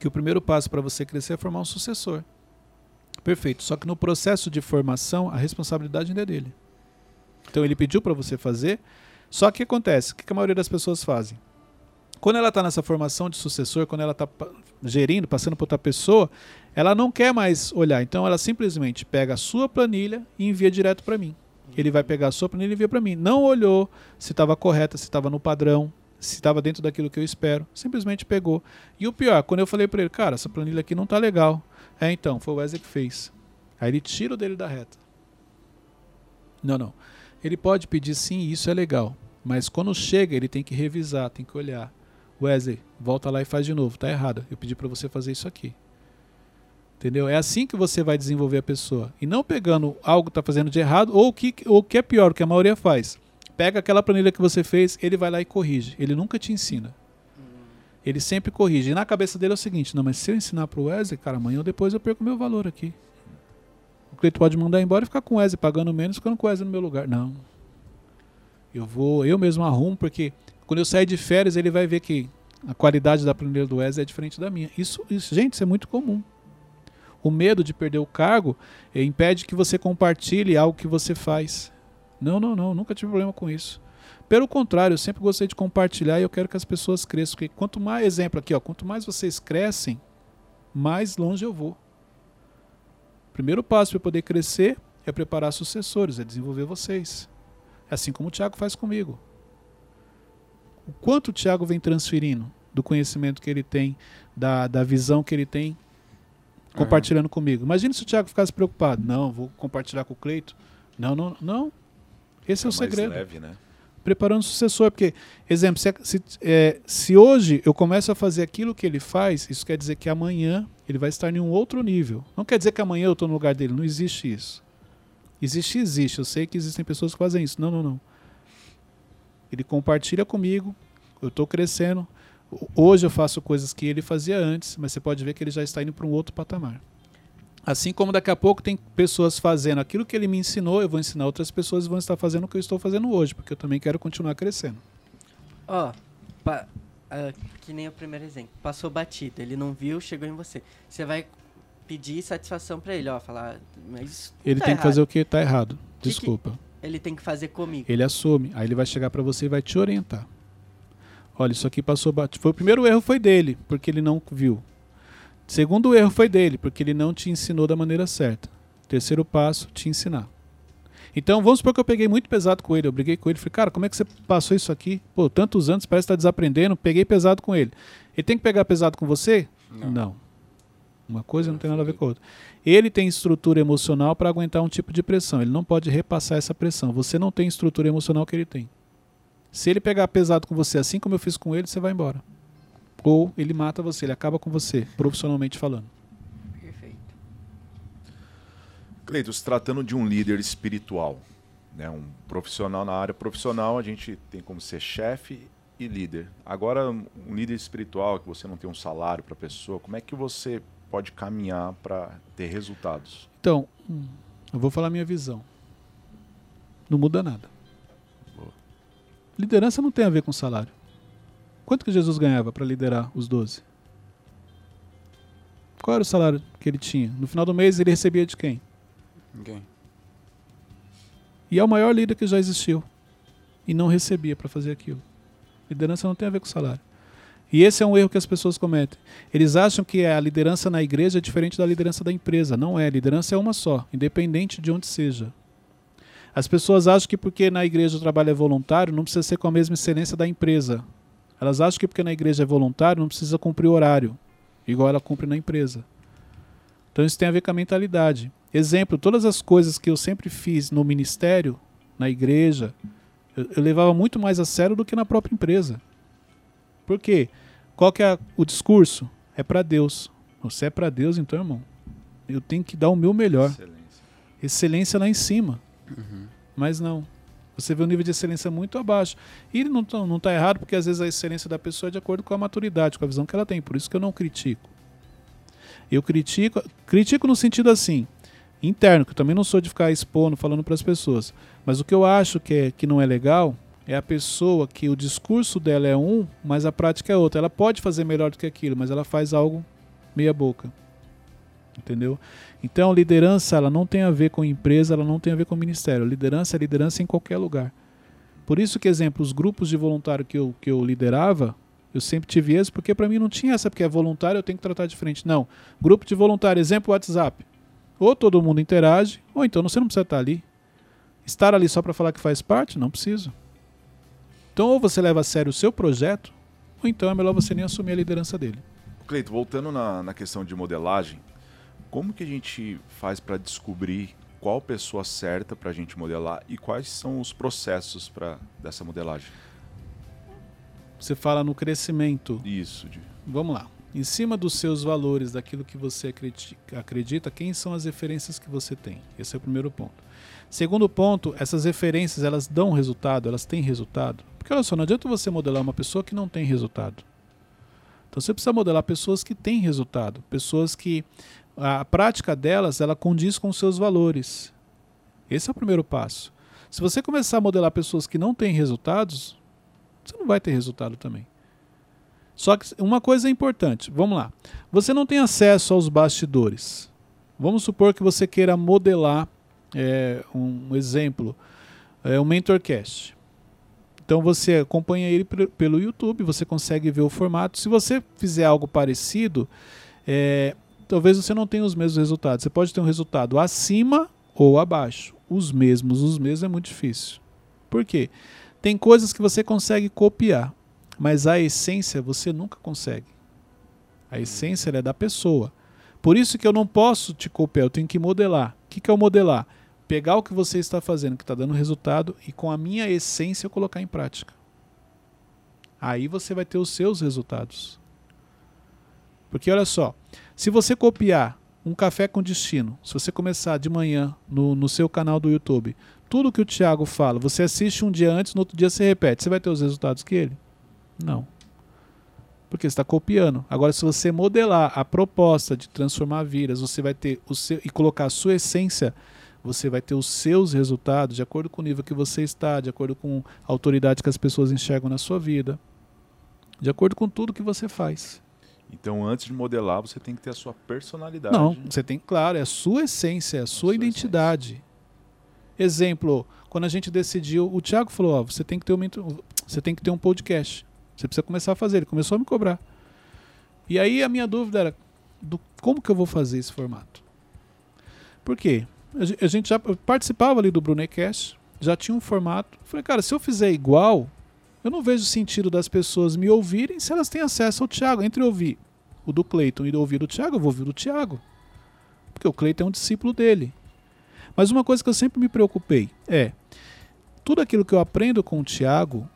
que o primeiro passo para você crescer é formar um sucessor. Perfeito. Só que no processo de formação, a responsabilidade ainda é dele. Então ele pediu para você fazer. Só que acontece? O que a maioria das pessoas fazem? Quando ela está nessa formação de sucessor, quando ela está gerindo, passando para outra pessoa, ela não quer mais olhar. Então ela simplesmente pega a sua planilha e envia direto para mim. Ele vai pegar a sua planilha e envia para mim. Não olhou se estava correta, se estava no padrão, se estava dentro daquilo que eu espero. Simplesmente pegou. E o pior, quando eu falei para ele, cara, essa planilha aqui não tá legal. É, então, foi o Wesley que fez. Aí ele tira o dele da reta. Não, não. Ele pode pedir sim, isso é legal. Mas quando chega, ele tem que revisar, tem que olhar. Wesley, volta lá e faz de novo. Tá errado. Eu pedi para você fazer isso aqui. Entendeu? É assim que você vai desenvolver a pessoa. E não pegando algo que está fazendo de errado, ou o que, ou que é pior, o que a maioria faz pega aquela planilha que você fez, ele vai lá e corrige. Ele nunca te ensina. Ele sempre corrige. E na cabeça dele é o seguinte: não, mas se eu ensinar para o Wesley, cara, amanhã ou depois eu perco meu valor aqui. O cliente pode mandar embora e ficar com o Wesley pagando menos, ficando com o Wesley no meu lugar. Não. Eu vou, eu mesmo arrumo, porque quando eu sair de férias, ele vai ver que a qualidade da planilha do Wesley é diferente da minha. Isso, isso gente, isso é muito comum. O medo de perder o cargo eh, impede que você compartilhe algo que você faz. Não, não, não, nunca tive problema com isso. Pelo contrário, eu sempre gostei de compartilhar e eu quero que as pessoas cresçam. Porque quanto mais, exemplo aqui, ó, quanto mais vocês crescem, mais longe eu vou. O primeiro passo para poder crescer é preparar sucessores, é desenvolver vocês. É assim como o Tiago faz comigo. O quanto o Tiago vem transferindo do conhecimento que ele tem, da, da visão que ele tem, compartilhando uhum. comigo. Imagina se o Tiago ficasse preocupado. Não, vou compartilhar com o Cleito. Não, não, não. Esse é, é o segredo. Leve, né? Preparando o sucessor, porque, exemplo, se, se, é, se, hoje eu começo a fazer aquilo que ele faz, isso quer dizer que amanhã ele vai estar em um outro nível. Não quer dizer que amanhã eu estou no lugar dele, não existe isso. Existe, existe. Eu sei que existem pessoas que fazem isso. Não, não, não. Ele compartilha comigo, eu estou crescendo. Hoje eu faço coisas que ele fazia antes, mas você pode ver que ele já está indo para um outro patamar. Assim como daqui a pouco tem pessoas fazendo aquilo que ele me ensinou, eu vou ensinar outras pessoas e vão estar fazendo o que eu estou fazendo hoje, porque eu também quero continuar crescendo. Ó, oh, uh, que nem o primeiro exemplo. Passou batido, ele não viu, chegou em você. Você vai pedir satisfação para ele, ó, falar, mas Ele tá tem errado. que fazer o que está errado. Que Desculpa. Que ele tem que fazer comigo. Ele assume, aí ele vai chegar para você e vai te orientar. Olha, isso aqui passou batido. Foi o primeiro erro foi dele, porque ele não viu. Segundo erro foi dele, porque ele não te ensinou da maneira certa. Terceiro passo, te ensinar. Então, vamos supor que eu peguei muito pesado com ele. Eu briguei com ele. Falei, cara, como é que você passou isso aqui? Pô, tantos anos, parece que está desaprendendo. Peguei pesado com ele. Ele tem que pegar pesado com você? Não. não. Uma coisa não tem nada a ver com a outra. Ele tem estrutura emocional para aguentar um tipo de pressão. Ele não pode repassar essa pressão. Você não tem estrutura emocional que ele tem. Se ele pegar pesado com você, assim como eu fiz com ele, você vai embora ou ele mata você, ele acaba com você, profissionalmente falando. Perfeito. Cleiton, tratando de um líder espiritual, né, um profissional na área profissional, a gente tem como ser chefe e líder. Agora, um líder espiritual, que você não tem um salário para a pessoa, como é que você pode caminhar para ter resultados? Então, eu vou falar minha visão. Não muda nada. Boa. Liderança não tem a ver com salário. Quanto que Jesus ganhava para liderar os doze? Qual era o salário que ele tinha? No final do mês ele recebia de quem? Ninguém. E é o maior líder que já existiu. E não recebia para fazer aquilo. Liderança não tem a ver com salário. E esse é um erro que as pessoas cometem. Eles acham que a liderança na igreja é diferente da liderança da empresa. Não é. A liderança é uma só, independente de onde seja. As pessoas acham que porque na igreja o trabalho é voluntário, não precisa ser com a mesma excelência da empresa. Elas acham que porque na igreja é voluntário não precisa cumprir horário, igual ela cumpre na empresa. Então isso tem a ver com a mentalidade. Exemplo, todas as coisas que eu sempre fiz no ministério, na igreja, eu, eu levava muito mais a sério do que na própria empresa. Por quê? Qual que é o discurso? É para Deus. Você é para Deus, então, irmão, eu tenho que dar o meu melhor. Excelência. Excelência lá em cima. Mas não. Você vê o nível de excelência muito abaixo. E não está tá errado, porque às vezes a excelência da pessoa é de acordo com a maturidade, com a visão que ela tem. Por isso que eu não critico. Eu critico, critico no sentido assim, interno, que eu também não sou de ficar expondo, falando para as pessoas. Mas o que eu acho que, é, que não é legal é a pessoa que o discurso dela é um, mas a prática é outra. Ela pode fazer melhor do que aquilo, mas ela faz algo meia boca. Entendeu? Então, liderança ela não tem a ver com empresa, ela não tem a ver com ministério. Liderança é liderança em qualquer lugar. Por isso que, exemplo, os grupos de voluntário que eu, que eu liderava, eu sempre tive esse, porque para mim não tinha essa, porque é voluntário, eu tenho que tratar diferente. Não. Grupo de voluntário, exemplo, WhatsApp. Ou todo mundo interage, ou então você não precisa estar ali. Estar ali só para falar que faz parte? Não precisa. Então, ou você leva a sério o seu projeto, ou então é melhor você nem assumir a liderança dele. Cleito, voltando na, na questão de modelagem, como que a gente faz para descobrir qual pessoa certa para a gente modelar e quais são os processos para dessa modelagem? Você fala no crescimento. Isso, de... Vamos lá. Em cima dos seus valores, daquilo que você acredi- acredita, quem são as referências que você tem? Esse é o primeiro ponto. Segundo ponto, essas referências, elas dão resultado, elas têm resultado. Porque olha só, não adianta você modelar uma pessoa que não tem resultado. Então você precisa modelar pessoas que têm resultado, pessoas que a prática delas, ela condiz com seus valores. Esse é o primeiro passo. Se você começar a modelar pessoas que não têm resultados, você não vai ter resultado também. Só que uma coisa é importante, vamos lá. Você não tem acesso aos bastidores. Vamos supor que você queira modelar é, um exemplo, é, um mentorcast. Então você acompanha ele pelo YouTube, você consegue ver o formato. Se você fizer algo parecido, é, talvez você não tenha os mesmos resultados. Você pode ter um resultado acima ou abaixo. Os mesmos, os mesmos é muito difícil. Por quê? Tem coisas que você consegue copiar, mas a essência você nunca consegue. A essência ela é da pessoa. Por isso que eu não posso te copiar, eu tenho que modelar. O que, que é o modelar? Pegar o que você está fazendo, que está dando resultado, e com a minha essência eu colocar em prática. Aí você vai ter os seus resultados. Porque olha só, se você copiar um café com destino, se você começar de manhã no, no seu canal do YouTube, tudo que o Thiago fala, você assiste um dia antes, no outro dia você repete, você vai ter os resultados que ele? Não. Porque você está copiando. Agora, se você modelar a proposta de transformar vidas, você vai ter o seu e colocar a sua essência, você vai ter os seus resultados de acordo com o nível que você está, de acordo com a autoridade que as pessoas enxergam na sua vida, de acordo com tudo que você faz. Então, antes de modelar, você tem que ter a sua personalidade. Não, você tem, claro, é a sua essência, é a sua sua identidade. Exemplo, quando a gente decidiu, o Thiago falou, ó, você tem que ter um, você tem que ter um podcast. Você precisa começar a fazer. Ele começou a me cobrar. E aí a minha dúvida era, do, como que eu vou fazer esse formato? Por quê? A a gente já participava ali do Brunecast, já tinha um formato. Falei, cara, se eu fizer igual, eu não vejo sentido das pessoas me ouvirem se elas têm acesso ao Thiago. Entre ouvir o do Cleiton e ouvir o do Thiago, eu vou ouvir o do Thiago. Porque o Cleiton é um discípulo dele. Mas uma coisa que eu sempre me preocupei é tudo aquilo que eu aprendo com o Tiago,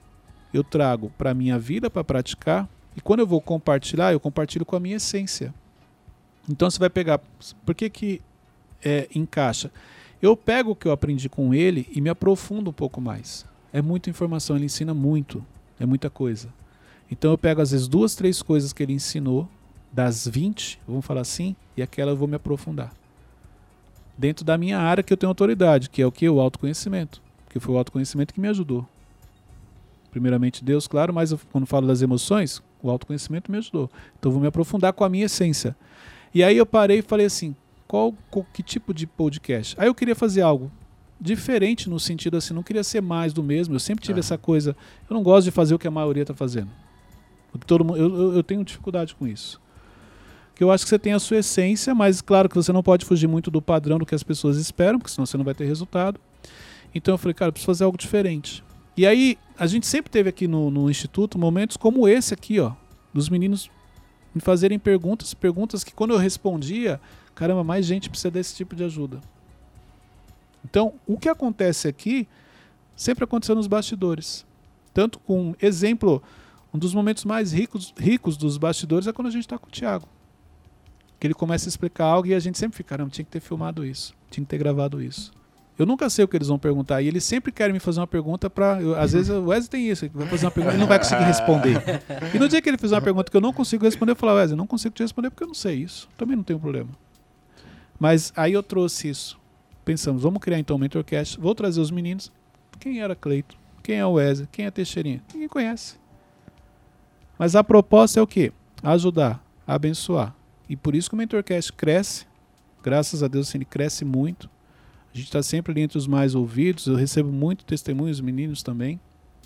eu trago para a minha vida para praticar, e quando eu vou compartilhar, eu compartilho com a minha essência. Então você vai pegar. Por que, que é, encaixa? Eu pego o que eu aprendi com ele e me aprofundo um pouco mais. É muita informação, ele ensina muito, é muita coisa. Então eu pego às vezes duas, três coisas que ele ensinou, das 20, vamos falar assim, e aquela eu vou me aprofundar dentro da minha área que eu tenho autoridade, que é o que? O autoconhecimento. Que foi o autoconhecimento que me ajudou. Primeiramente Deus, claro, mas eu, quando falo das emoções, o autoconhecimento me ajudou. Então eu vou me aprofundar com a minha essência. E aí eu parei e falei assim, qual, qual- que tipo de podcast? Aí eu queria fazer algo diferente no sentido assim, não queria ser mais do mesmo. Eu sempre tive Ah. essa coisa, eu não gosto de fazer o que a maioria está fazendo. Porque todo mundo, eu, eu- eu tenho dificuldade com isso que eu acho que você tem a sua essência, mas claro que você não pode fugir muito do padrão do que as pessoas esperam, porque senão você não vai ter resultado. Então eu falei, cara, eu preciso fazer algo diferente. E aí, a gente sempre teve aqui no, no Instituto momentos como esse aqui, ó, dos meninos me fazerem perguntas, perguntas que quando eu respondia, caramba, mais gente precisa desse tipo de ajuda. Então, o que acontece aqui sempre aconteceu nos bastidores. Tanto com exemplo, Um dos momentos mais ricos, ricos dos bastidores é quando a gente está com o Thiago. Que ele começa a explicar algo e a gente sempre fica, caramba, tinha que ter filmado isso, tinha que ter gravado isso. Eu nunca sei o que eles vão perguntar. E eles sempre querem me fazer uma pergunta para. Às vezes o Wesley tem isso, ele vai fazer uma pergunta e não vai conseguir responder. E no dia que ele fizer uma pergunta que eu não consigo responder, eu falo, Wesley, não consigo te responder porque eu não sei isso. Também não tem problema. Mas aí eu trouxe isso. Pensamos, vamos criar então o Mentorcast. Vou trazer os meninos. Quem era Cleito? Quem é o Wesley? Quem é Teixeirinha? Ninguém conhece. Mas a proposta é o quê? Ajudar, abençoar. E por isso que o Mentorcast cresce. Graças a Deus, assim, ele cresce muito. A gente está sempre ali entre os mais ouvidos. Eu recebo muito testemunhos, meninos também.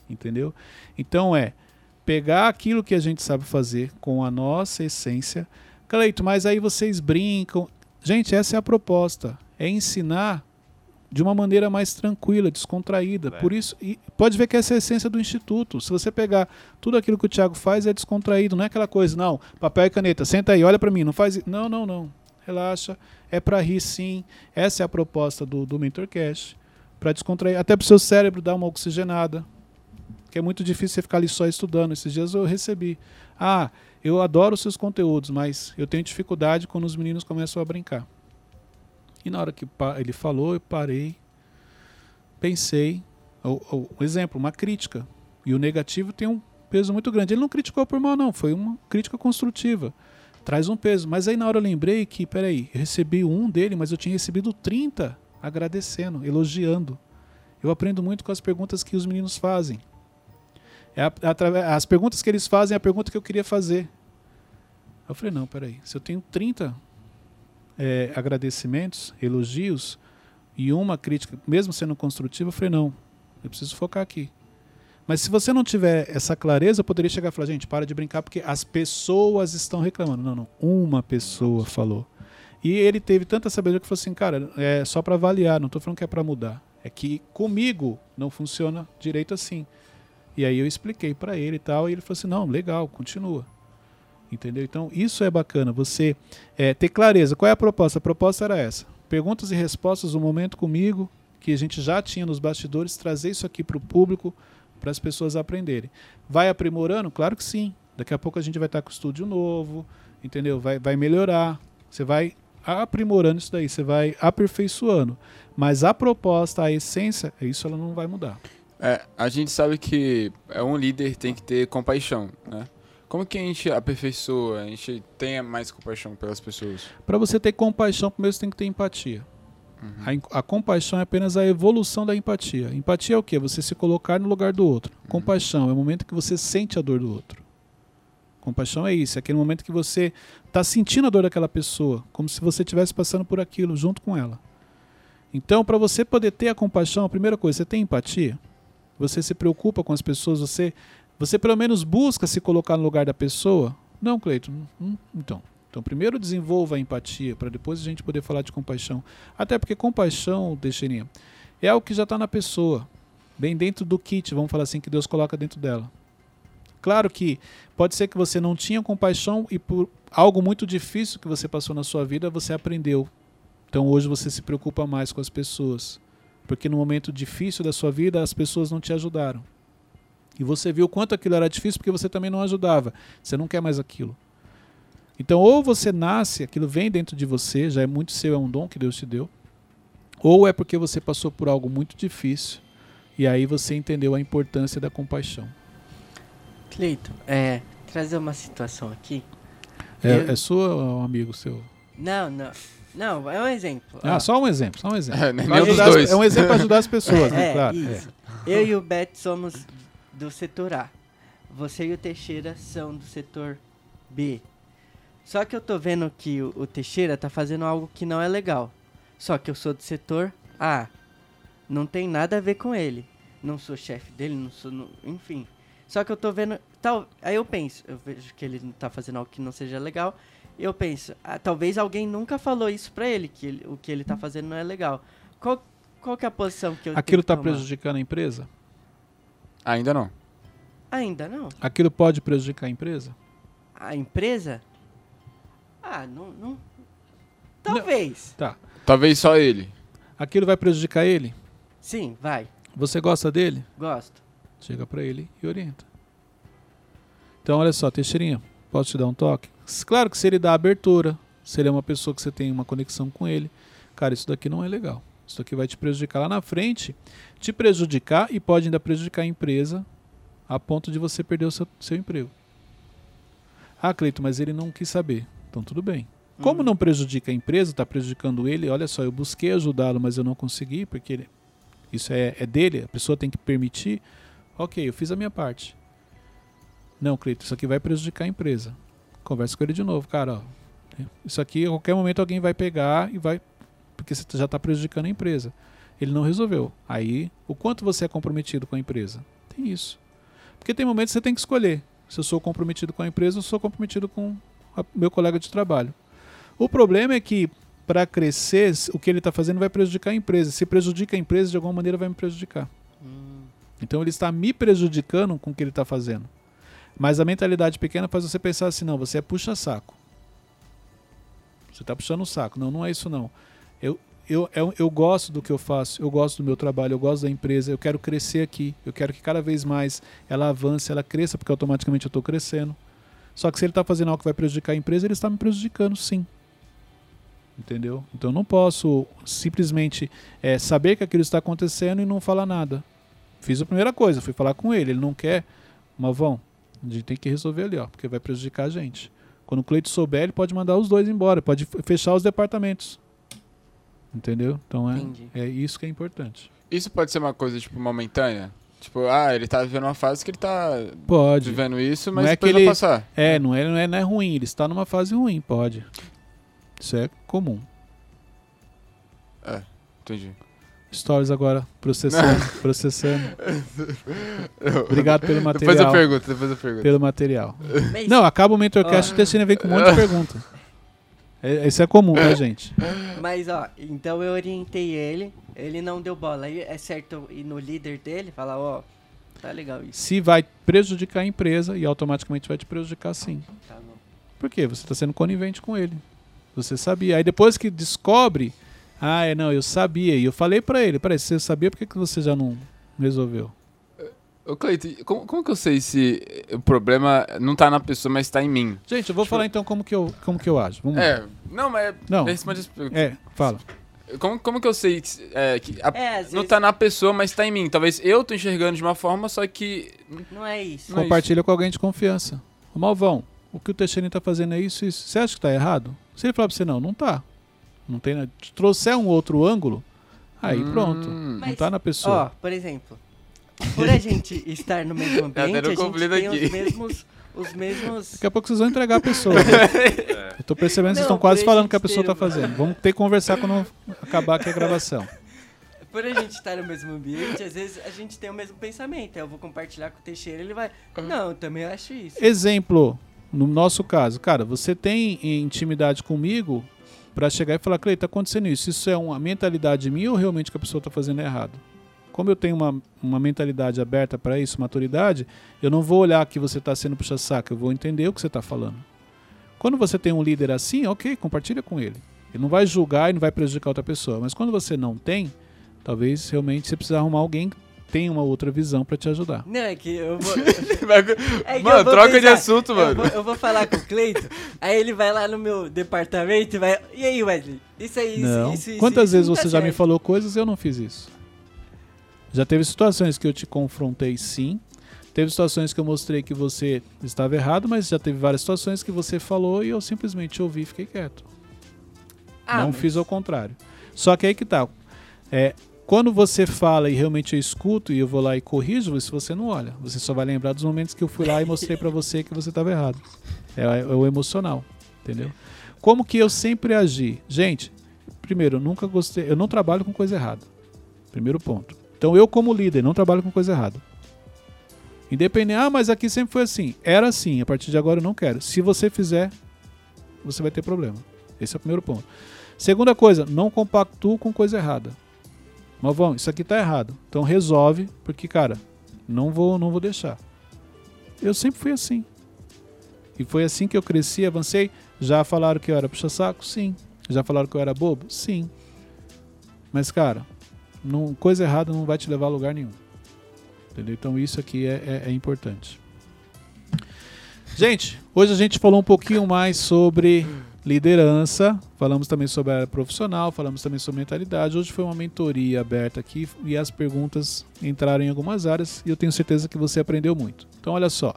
Entendeu? Então é pegar aquilo que a gente sabe fazer com a nossa essência. Cleito, mas aí vocês brincam. Gente, essa é a proposta. É ensinar de uma maneira mais tranquila, descontraída. É. Por isso, pode ver que essa é a essência do instituto. Se você pegar tudo aquilo que o Thiago faz é descontraído, não é aquela coisa, não, papel e caneta, senta aí, olha para mim, não faz, não, não, não. Relaxa, é para rir sim. Essa é a proposta do do Mentorcast, para descontrair, até para o seu cérebro dar uma oxigenada. Que é muito difícil você ficar ali só estudando. Esses dias eu recebi. Ah, eu adoro os seus conteúdos, mas eu tenho dificuldade quando os meninos começam a brincar. E na hora que ele falou, eu parei, pensei. O, o- exemplo, uma crítica. E o negativo tem um peso muito grande. Ele não criticou por mal, não. Foi uma crítica construtiva. Traz um peso. Mas aí na hora eu lembrei que, peraí, eu recebi um dele, mas eu tinha recebido 30 agradecendo, elogiando. Eu aprendo muito com as perguntas que os meninos fazem. É a- atrave- as perguntas que eles fazem é a pergunta que eu queria fazer. Eu falei, não, peraí. Se eu tenho 30 é, agradecimentos, elogios e uma crítica, mesmo sendo construtiva, eu falei, não, eu preciso focar aqui. Mas se você não tiver essa clareza, eu poderia chegar e falar, gente, para de brincar porque as pessoas estão reclamando. Não, não, uma pessoa falou. E ele teve tanta sabedoria que falou assim, cara, é só para avaliar, não estou falando que é para mudar. É que comigo não funciona direito assim. E aí eu expliquei para ele e tal, e ele falou assim, não, legal, continua. Entendeu? Então isso é bacana, você é, ter clareza. Qual é a proposta? A proposta era essa. Perguntas e respostas, um momento comigo, que a gente já tinha nos bastidores, trazer isso aqui para o público, para as pessoas aprenderem. Vai aprimorando? Claro que sim. Daqui a pouco a gente vai estar com o estúdio novo, entendeu? Vai, vai melhorar. Você vai aprimorando isso daí, você vai aperfeiçoando. Mas a proposta, a essência, isso ela não vai mudar. É, a gente sabe que é um líder tem que ter compaixão, né? Como que a gente aperfeiçoa, a gente tenha mais compaixão pelas pessoas? Para você ter compaixão, primeiro você tem que ter empatia. Uhum. A, a compaixão é apenas a evolução da empatia. Empatia é o quê? Você se colocar no lugar do outro. Compaixão é o momento que você sente a dor do outro. Compaixão é isso, é aquele momento que você está sentindo a dor daquela pessoa, como se você estivesse passando por aquilo junto com ela. Então, para você poder ter a compaixão, a primeira coisa, você tem empatia? Você se preocupa com as pessoas? Você, você pelo menos busca se colocar no lugar da pessoa? Não, Cleiton. Hum, então, então, primeiro desenvolva a empatia, para depois a gente poder falar de compaixão. Até porque compaixão, Teixeirinha, é algo que já está na pessoa, bem dentro do kit, vamos falar assim, que Deus coloca dentro dela. Claro que pode ser que você não tinha compaixão e por algo muito difícil que você passou na sua vida, você aprendeu. Então hoje você se preocupa mais com as pessoas. Porque no momento difícil da sua vida, as pessoas não te ajudaram. E você viu quanto aquilo era difícil porque você também não ajudava. Você não quer mais aquilo. Então, ou você nasce, aquilo vem dentro de você, já é muito seu, é um dom que Deus te deu, ou é porque você passou por algo muito difícil e aí você entendeu a importância da compaixão. Cleito, é, trazer uma situação aqui. É, Eu- é sua ou é um amigo seu? Não, não. Não, é um exemplo. Ah, ó. só um exemplo, só um exemplo. É, é um exemplo para ajudar as pessoas, né? É, claro. isso. Eu e o Bet somos do setor A. Você e o Teixeira são do setor B. Só que eu tô vendo que o, o Teixeira tá fazendo algo que não é legal. Só que eu sou do setor A. Não tem nada a ver com ele. Não sou chefe dele, não sou. no- enfim. Só que eu tô vendo. Tal, aí eu penso, eu vejo que ele tá fazendo algo que não seja legal. Eu penso, ah, talvez alguém nunca falou isso pra ele, que ele- o que ele tá fazendo não é legal. Qual, qual que é a posição que eu tenho Aquilo está tomar? prejudicando a empresa? Ainda não. Ainda não. Aquilo pode prejudicar a empresa? A empresa? Ah, não. não... Talvez. Tá. Talvez só ele. Aquilo vai prejudicar ele? Sim, vai. Você gosta dele? Gosto. Chega para ele e orienta. Então, olha só, Teixeirinha, posso te dar um toque? Claro que se ele dá abertura, se ele é uma pessoa que você tem uma conexão com ele, cara, isso daqui não é legal. Isso daqui vai te prejudicar lá na frente, te prejudicar e pode ainda prejudicar a empresa a ponto de você perder o seu, seu emprego. Ah, Cleito, mas ele não quis saber. Então, tudo bem. Como Uhum. não prejudica a empresa, está prejudicando ele, olha só, eu busquei ajudá-lo, mas eu não consegui, porque ele- isso é, é dele, a pessoa tem que permitir. Ok, eu fiz a minha parte. Não, Cleito, isso aqui vai prejudicar a empresa. Conversa com ele de novo, cara. Ó, isso aqui, a qualquer momento, alguém vai pegar e vai. Porque você já está prejudicando a empresa. Ele não resolveu. Aí, o quanto você é comprometido com a empresa? Tem isso. Porque tem momentos que você tem que escolher. Se eu sou comprometido com a empresa ou sou comprometido com o meu colega de trabalho. O problema é que, para crescer, o que ele está fazendo vai prejudicar a empresa. Se prejudica a empresa, de alguma maneira vai me prejudicar. Hum, Então ele está me prejudicando com o que ele está fazendo. Mas a mentalidade pequena faz você pensar assim: não, você é puxa-saco. Você está puxando o saco. Não, não é isso não. Eu, eu, eu, eu gosto do que eu faço, eu gosto do meu trabalho, eu gosto da empresa, eu quero crescer aqui, eu quero que cada vez mais ela avance, ela cresça, porque automaticamente eu estou crescendo. Só que se ele está fazendo algo que vai prejudicar a empresa, ele está me prejudicando, sim. Entendeu? Então eu não posso simplesmente eh, saber que aquilo está acontecendo e não falar nada. Fiz a primeira coisa, fui falar com ele. Ele não quer, Malvão, a gente tem que resolver ali, ó, porque vai prejudicar a gente. Quando o Cleito souber, ele pode mandar os dois embora, pode fechar os departamentos. Entendeu? Então é, Entendi. é isso que é importante. Isso pode ser uma coisa, tipo, momentânea? Tipo, ah, ele tá vivendo uma fase que ele tá Pode. vivendo isso, Não mas é depois que vai ele- passar. É, não é, não é, não é ruim, ele está numa fase ruim, pode. Isso é comum. Entendi. Stories agora, processando, processando. Obrigado pelo Depois eu material. pergunto, depois eu pergunto. Pelo material. Mas, Não, acaba o Mentorcast e o Teixeira vem com um monte de pergunta. É, isso é comum, tá, gente? mas, ó, então eu orientei ele, ele não deu bola. Aí é certo ir no líder dele falar, ó, tá legal isso. Se vai prejudicar a empresa e automaticamente vai te prejudicar sim. Tá bom. Por quê? Você está sendo conivente com ele. Você sabia. Aí depois que descobre, ah, é, não, eu sabia. E eu falei pra ele, peraí, você sabia, por que, que você já não resolveu? Ô, Cleiton, como, como que eu sei se o problema não tá na pessoa, mas tá em mim? Gente, eu vou Tipo- falar então como que eu, como que eu ajo. Vamos lá. É, não, mas Não. responde. É, fala. Como, como que eu sei é, que a- É, não vezes tá na pessoa, mas tá em mim? Talvez eu tô enxergando de uma forma, só que... não é isso. Não é Compartilha com alguém de confiança. Ô, Malvão, o que o Teixeira tá fazendo é isso, isso. Você acha que tá errado? Se ele falar pra você, não, não tá. Não tem nada. Te trouxer um outro ângulo, aí Hum. pronto. Não Mas, tá na Ó, pessoa. por exemplo, por a gente estar no mesmo ambiente, dando a gente tem aqui. os mesmos... Os mesmos... Daqui a pouco vocês vão entregar a pessoa. Eu tô percebendo que vocês estão quase falando o que a pessoa tá uma- fazendo. Vamos ter que conversar quando acabar aqui a gravação. Por a gente estar no mesmo ambiente, às vezes a gente tem o mesmo pensamento. Eu vou compartilhar com o Teixeira, ele vai... Não, eu também acho isso. Exemplo, no nosso caso, cara, você tem intimidade comigo pra chegar e falar, Clei, tá acontecendo isso. Isso é uma mentalidade minha ou realmente que a pessoa tá fazendo errado? Como eu tenho uma, uma mentalidade aberta para isso, maturidade, eu não vou olhar que você tá sendo puxa-saco, eu vou entender o que você tá falando. Quando você tem um líder assim, ok, compartilha com ele. Ele não vai julgar e não vai prejudicar outra pessoa. Mas quando você não tem, talvez realmente você precisa arrumar alguém que tenha uma outra visão para te ajudar. Não, é que eu vou... É que mano, eu vou troca de pensar, assunto, Eu mano. vou, eu vou falar com o Cleito, aí ele vai lá no meu departamento e vai. E aí, Wesley? Isso aí, isso, Não. isso, isso, Quantas isso vezes não tá você já me certo. falou coisas e eu não fiz isso? Já teve situações que eu te confrontei sim. Teve situações que eu mostrei que você estava errado, mas já teve várias situações que você falou e eu simplesmente ouvi e fiquei quieto. Ah, não mas- fiz ao contrário. Só que aí que tá. É, quando você fala e realmente eu escuto e eu vou lá e corrijo, isso você não olha. Você só vai lembrar dos momentos que eu fui lá e mostrei pra você que você estava errado. É, é o emocional, entendeu? Como que eu sempre agi? Gente, primeiro, eu nunca gostei, eu não trabalho com coisa errada. Primeiro ponto. Então eu como líder não trabalho com coisa errada. Independente, ah, mas aqui sempre foi assim. Era assim, a partir de agora eu não quero. Se você fizer, você vai ter problema. Esse é o primeiro ponto. Segunda coisa, não compactuo com coisa errada. Malvão, isso aqui tá errado. Então resolve, porque, cara, não vou, não vou deixar. Eu sempre fui assim. E foi assim que eu cresci, avancei. Já falaram que eu era puxa-saco? Sim. Já falaram que eu era bobo? Sim. Mas, cara, não, coisa errada não vai te levar a lugar nenhum. Entendeu? Então isso aqui é, é- é importante. Gente, hoje a gente falou um pouquinho mais sobre liderança, falamos também sobre a área profissional, falamos também sobre mentalidade. Hoje foi uma mentoria aberta aqui e as perguntas entraram em algumas áreas e eu tenho certeza que você aprendeu muito. Então, olha só,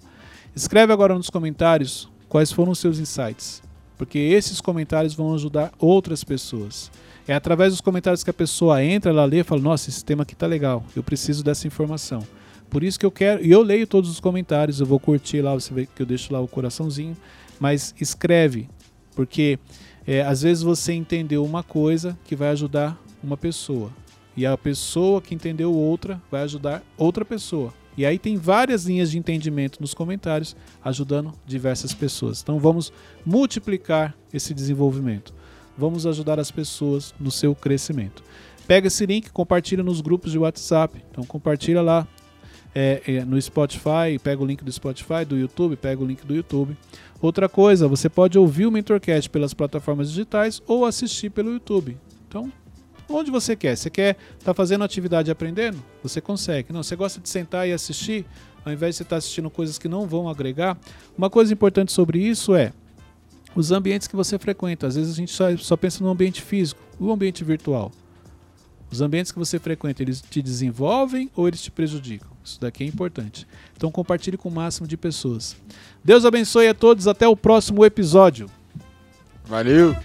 escreve agora nos comentários quais foram os seus insights, porque esses comentários vão ajudar outras pessoas. É através dos comentários que a pessoa entra, ela lê e fala: Nossa, esse tema aqui tá legal, eu preciso dessa informação. Por isso que eu quero, e eu leio todos os comentários, eu vou curtir lá, você vê que eu deixo lá o coraçãozinho, mas escreve, porque é, às vezes você entendeu uma coisa que vai ajudar uma pessoa, e a pessoa que entendeu outra vai ajudar outra pessoa. E aí tem várias linhas de entendimento nos comentários ajudando diversas pessoas. Então vamos multiplicar esse desenvolvimento. Vamos ajudar as pessoas no seu crescimento. Pega esse link, compartilha nos grupos de WhatsApp. Então compartilha lá é, é, no Spotify, pega o link do Spotify, do YouTube, pega o link do YouTube. Outra coisa, você pode ouvir o Mentorcast pelas plataformas digitais ou assistir pelo YouTube. Então, onde você quer. Você quer estar tá fazendo atividade aprendendo? Você consegue. Não, você gosta de sentar e assistir, ao invés de você estar tá assistindo coisas que não vão agregar. Uma coisa importante sobre isso é os ambientes que você frequenta. Às vezes a gente só, só pensa no ambiente físico, o ambiente virtual. Os ambientes que você frequenta, eles te desenvolvem ou eles te prejudicam? Isso daqui é importante. Então compartilhe com o máximo de pessoas. Deus abençoe a todos, até o próximo episódio. Valeu!